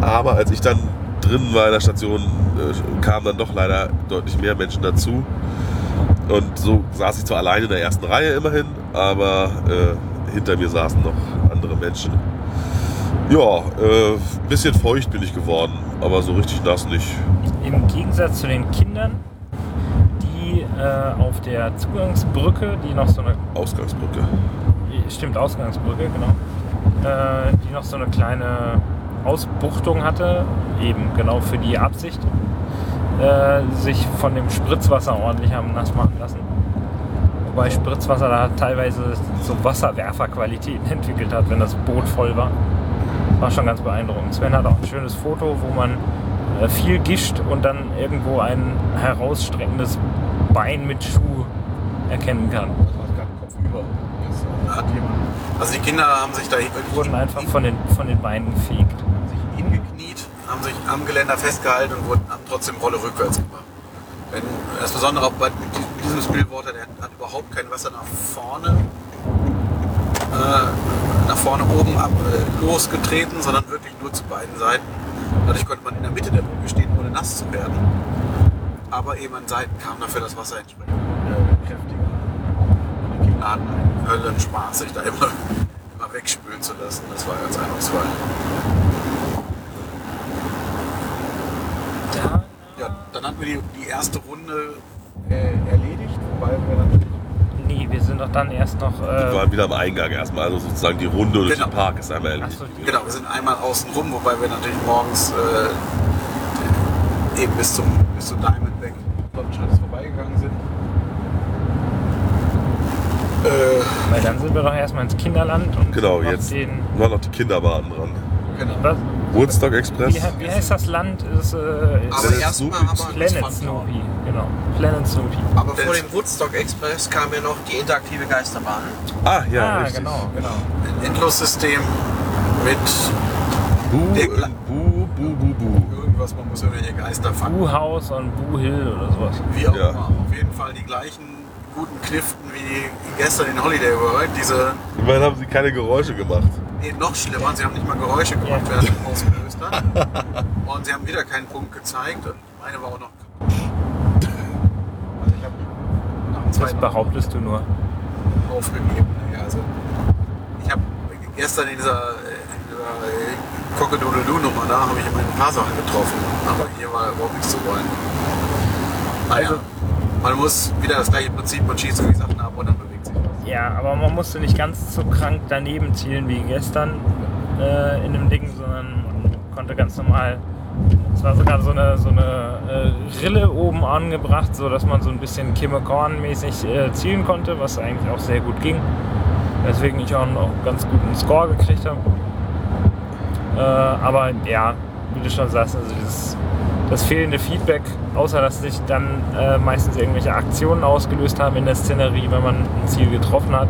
Aber als ich dann drin war in der Station, äh, kamen dann doch leider deutlich mehr Menschen dazu. Und so saß ich zwar alleine in der ersten Reihe immerhin, aber äh, hinter mir saßen noch andere Menschen. Ja, äh, bisschen feucht bin ich geworden, aber so richtig nass nicht. Im Gegensatz zu den Kindern, die äh, auf der Zugangsbrücke, die noch so eine Ausgangsbrücke. Stimmt, Ausgangsbrücke, genau. Äh, die noch so eine kleine Ausbuchtung hatte, eben genau für die Absicht, äh, sich von dem Spritzwasser ordentlich haben nass machen lassen. Wobei Spritzwasser da teilweise so Wasserwerferqualitäten entwickelt hat, wenn das Boot voll war. War schon ganz beeindruckend. Sven hat auch ein schönes Foto, wo man äh, viel gischt und dann irgendwo ein herausstreckendes Bein mit Schuh erkennen kann. Also die Kinder haben sich da wirklich wurden einfach von den, von den Beinen gefegt. haben sich hingekniet, haben sich am Geländer festgehalten und wurden, trotzdem Rolle rückwärts gemacht. Das Besondere auch bei diesem Spillwater, der hat überhaupt kein Wasser nach vorne, äh, nach vorne oben ab, äh, losgetreten, sondern wirklich nur zu beiden Seiten. Dadurch konnte man in der Mitte der Brücke stehen, ohne nass zu werden. Aber eben an Seiten kam dafür das Wasser entsprechend äh, kräftiger. Die Kinder hatten einen Höllenspaß, sich da immer, immer wegspülen zu lassen. Das war ganz eindrucksvoll. Ja, dann hatten wir die, die erste Runde äh, erledigt, wobei wir natürlich. nee, wir sind doch dann erst noch. Wir Äh, waren wieder am Eingang erstmal, also sozusagen die Runde durch Genau. den Park ist einmal erledigt. So, die- Genau, wir sind einmal außen rum, wobei wir natürlich morgens äh, eben bis zum, bis zum Diamondback Lodge vorbeigegangen sind. Äh, weil dann sind wir doch erstmal ins Kinderland und Genau, jetzt den. waren noch die Kinderbahnen dran. genau. Was, Woodstock Express. wie, wie heißt das Land? Ist, äh, Aber ist Planet erstmal Snoopy. haben wir das Planet Snoopy. Genau. Planet Snoopy. Aber vor dem Woodstock Express kam ja noch die interaktive Geisterbahn. Ah, ja, ah, richtig. genau, genau. Ein Endlossystem mit Bu, Der Gla- bu, bu, bu, bu. irgendwas, man muss irgendwelche Geister fangen. Boo-House und Boo-Hill oder sowas. Wie auch Ja. immer. Auf jeden Fall die gleichen guten Kniften wie gestern in Holiday World. Diese, Immerhin haben sie keine Geräusche gemacht. nee, noch schlimmer, sie haben nicht mal Geräusche gemacht, während sie ausgelöst hat. Und sie haben wieder keinen Punkt gezeigt und meine war auch noch kaputt. Also ich habe nach dem Das behauptest du nur. aufgegeben. Naja, also ich habe gestern in dieser, äh, in dieser Cockadoodle-Doo-Nummer, da habe ich immerhin ein paar Sachen getroffen. Aber hier war überhaupt nichts zu wollen. Naja, Also- man muss wieder das gleiche Prinzip, man schießt irgendwie Sachen ab und dann bewegt sich was. Ja, aber man musste nicht ganz so krank daneben zielen wie gestern äh, in dem Ding, sondern man konnte ganz normal. Es war sogar so eine, so eine äh, Rille oben angebracht, so dass man so ein bisschen Kimmekorn-mäßig äh, zielen konnte, was eigentlich auch sehr gut ging. Weswegen ich auch einen auch ganz guten Score gekriegt habe. Äh, aber ja, wie du schon sagst, also dieses, das fehlende Feedback, außer dass sich dann äh, meistens irgendwelche Aktionen ausgelöst haben in der Szenerie, wenn man ein Ziel getroffen hat.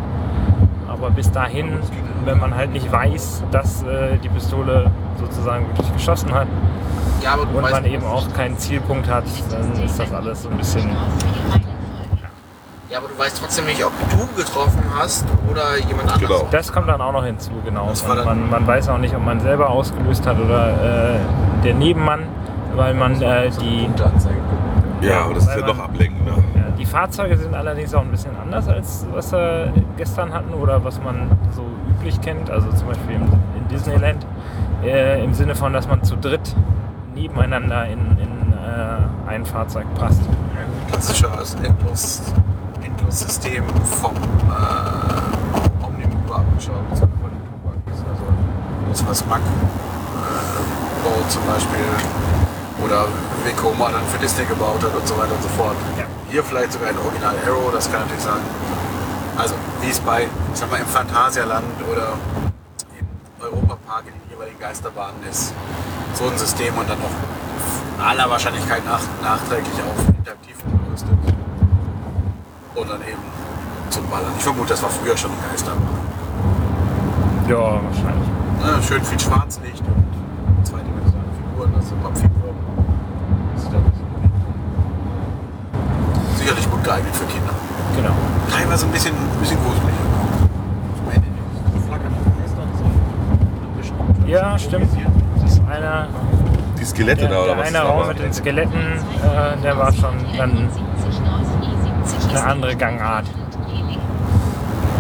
Aber bis dahin, wenn man halt nicht weiß, dass äh, die Pistole sozusagen wirklich geschossen hat Ja, und man eben auch keinen Zielpunkt hat, dann ist das alles so ein bisschen Ja, aber du weißt trotzdem nicht, ob du getroffen hast oder jemand anderes. Genau. Das kommt dann auch noch hinzu, genau. Man, man weiß auch nicht, ob man selber ausgelöst hat oder äh, der Nebenmann, weil man äh, die. Ja, aber das ist ja man- noch ablenkender. ja, die Fahrzeuge sind allerdings auch ein bisschen anders als was wir gestern hatten oder was man so üblich kennt. Also zum Beispiel im, in Disneyland äh, im Sinne von, dass man zu dritt nebeneinander in, in äh, ein Fahrzeug passt. Klassisches Endlos, Endlos-System vom äh, Omnimover abgeschaut, so von den. Also das, was Mack äh, zum Beispiel oder Vekoma dann für Disney gebaut hat und so weiter und so fort. Ja. Hier vielleicht sogar ein Original Arrow, das kann natürlich sein. Also wie es bei, ich sag mal, im Phantasialand oder im Europapark in den jeweiligen Geisterbahnen ist. So ein System und dann noch aller Wahrscheinlichkeit nach, nachträglich auch interaktiv gerüstet. Und dann eben zum Ballern. Ich vermute, das war früher schon ein Geisterbahn. Ja, wahrscheinlich. Ne, schön viel Schwarzlicht und zweidimensionale Figuren, also Pappfiguren. Gut geeignet für Kinder. Genau. Teilweise ein bisschen, ein bisschen gruselig. Ja, stimmt. Das ist einer, Die Skelette der, da oder der was? eine ist da Raum mit den Skeletten, äh, der war schon dann eine andere Gangart.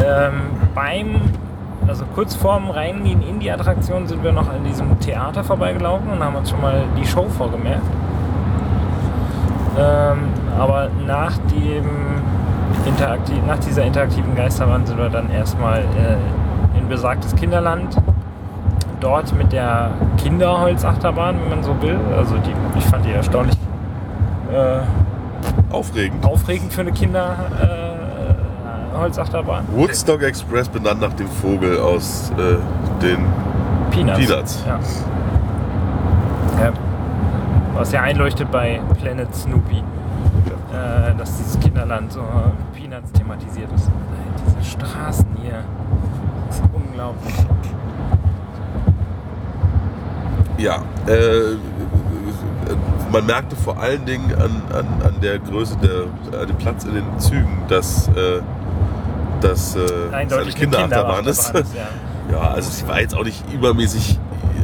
Ähm, beim, also kurz vorm Reingehen in die Attraktion sind wir noch an diesem Theater vorbeigelaufen und haben uns schon mal die Show vorgemerkt. Ähm, aber nach, dem interaktiv, nach dieser interaktiven Geisterbahn sind wir dann erstmal äh, in besagtes Kinderland. Dort mit der Kinderholzachterbahn, wenn man so will. Also die, ich fand die erstaunlich äh, Aufregend. aufregend für eine Kinderholzachterbahn. Äh. Woodstock Express benannt nach dem Vogel aus äh, den Peanuts. Peanuts. Ja. ja. Was ja einleuchtet bei Planet Snoopy, äh, dass dieses Kinderland so Peanuts thematisiert ist. Diese Straßen hier, das ist unglaublich. Ja, äh, man merkte vor allen Dingen an, an, an der Größe, der, an dem Platz in den Zügen, dass, äh, dass äh, es eine Kinderachterbahn ist. Ja. Ja, also sie war jetzt auch nicht übermäßig,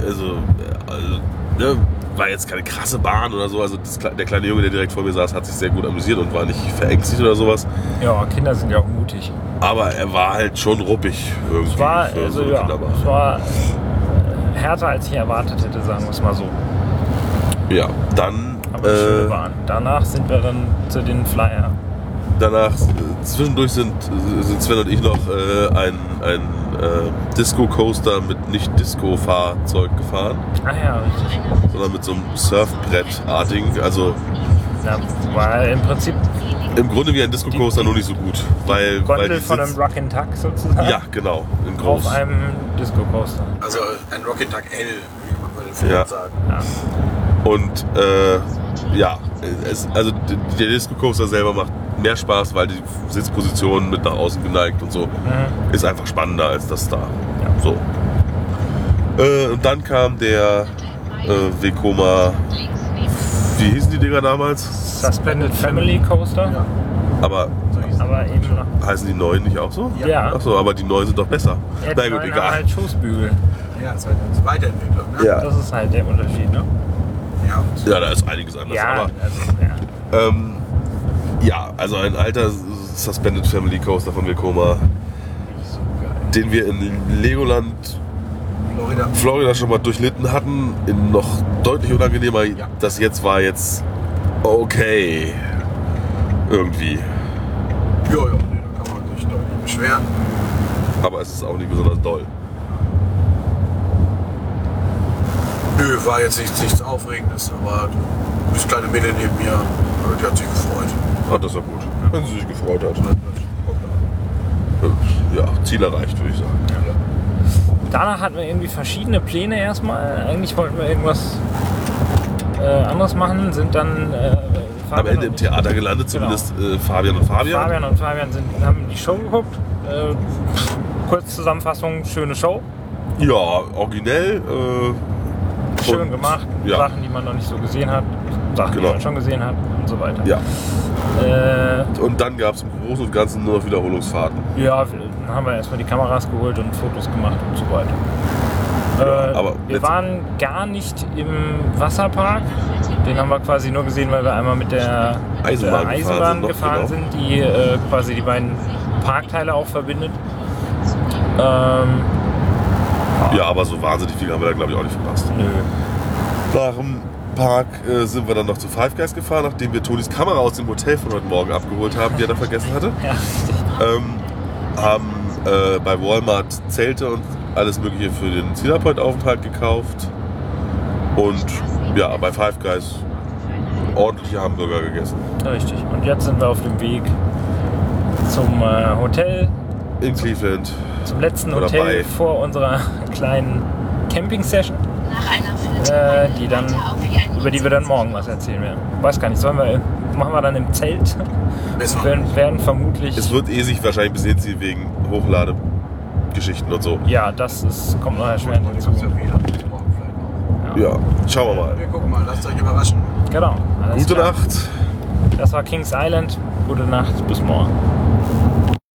also, äh, also ne, war jetzt keine krasse Bahn oder so. Also das, der kleine Junge, der direkt vor mir saß, hat sich sehr gut amüsiert und war nicht verängstigt oder sowas. Ja, Kinder sind ja auch mutig. Aber er war halt schon ruppig irgendwie Es war, für so also, eine ja, es war äh, härter, als ich erwartet hätte, sagen wir es mal so. Ja, dann Aber eine schöne äh, Bahn. Danach sind wir dann zu den Flyer. danach äh, zwischendurch sind, sind Sven und ich noch äh, ein, ein äh, Disco-Coaster mit nicht Disco-Fahrzeug gefahren, Ah ja, richtig. sondern mit so einem Surfbrett-artigen. Also Ja, war im Prinzip im Grunde wie ein Disco-Coaster, nur nicht so gut. Weil, weil Gondel die von einem Sitz- Rock and Tuck sozusagen. Ja, genau, in groß. Auf einem Disco Coaster. Also ein Rocket Tag L, wie man würde früher Ja. sagen. Ja. Und äh, ja, es, also der Disco Coaster selber macht mehr Spaß, weil die Sitzposition mit nach außen geneigt und so Mhm. ist einfach spannender als das da. Ja. So. Äh, und dann kam der äh, Vekoma, wie hießen die Dinger damals? Suspended Family Coaster. Ja. Aber Aber eben noch. heißen die neuen nicht auch so? Ja. Achso, aber die neuen sind doch besser. Ja, Na gut, egal. halt Schoßbügel. Ja, das ist halt eine Weiterentwicklung. Ne? Ja. Das ist halt der Unterschied, ne? ja. Ja, da ist einiges anders. Ja, Aber also, ja. Ähm, ja, also ein alter Suspended Family Coaster von Vekoma, den wir in Legoland Florida. Florida schon mal durchlitten hatten, in noch deutlich unangenehmer. Ja. Das jetzt war jetzt okay. Irgendwie. Ja, ja, nee, da kann man sich nicht beschweren. Aber es ist auch nicht besonders doll. Nö, war jetzt nichts, nichts Aufregendes, aber das kleine Mädel neben mir, die hat sich gefreut. Ah, das war gut. Wenn sie sich gefreut hat. Ja, Ziel erreicht, würde ich sagen. Danach hatten wir irgendwie verschiedene Pläne erstmal. Eigentlich wollten wir irgendwas äh, anderes machen, sind dann äh, Am Ende im Theater gelandet, zumindest äh, Fabian und Fabian. Fabian und Fabian sind, haben die Show geguckt. Äh, Kurzzusammenfassung, schöne Show. Ja, originell. Äh, Schön und- gemacht. Ja. Sachen, die man noch nicht so gesehen hat. Sachen, Genau. die man schon gesehen hat und so weiter. Ja. Äh, Und dann gab es im Großen und Ganzen nur noch Wiederholungsfahrten. ja, dann haben wir erstmal die Kameras geholt und Fotos gemacht und so weiter. Ja, Äh, aber wir waren gar nicht im Wasserpark. Den haben wir quasi nur gesehen, weil wir einmal mit der Eisenbahn der gefahren Eisenbahn sind noch, gefahren genau. sind, die äh, quasi die beiden Parkteile auch verbindet. Ähm, Ja, aber so wahnsinnig viel haben wir da, glaube ich, auch nicht verpasst. nö. Dem Park äh, sind wir dann noch zu Five Guys gefahren, nachdem wir Tonis Kamera aus dem Hotel von heute Morgen abgeholt haben, die er da vergessen hatte. Ja, Ähm, haben äh, bei Walmart Zelte und alles Mögliche für den Cedar Point Aufenthalt gekauft. Und ja, bei Five Guys ordentliche Hamburger gegessen. richtig. Und jetzt sind wir auf dem Weg zum äh, Hotel, In Cleveland. zum letzten Oder Hotel bei. vor unserer kleinen Camping-Session, Nach einer äh, die dann, über die wir dann morgen was erzählen werden. Weiß gar nicht, sollen wir, machen wir dann im Zelt? Besser. Wir werden, werden vermutlich. Es wird eh sich wahrscheinlich bis hinziehen wegen Hochladegeschichten und so. Ja, das ist, kommt noch erschwerend hinzu. ja schauen wir mal. Wir gucken mal, lasst euch überraschen. Genau. Gute klar. Nacht. Das war Kings Island. Gute Nacht, bis morgen.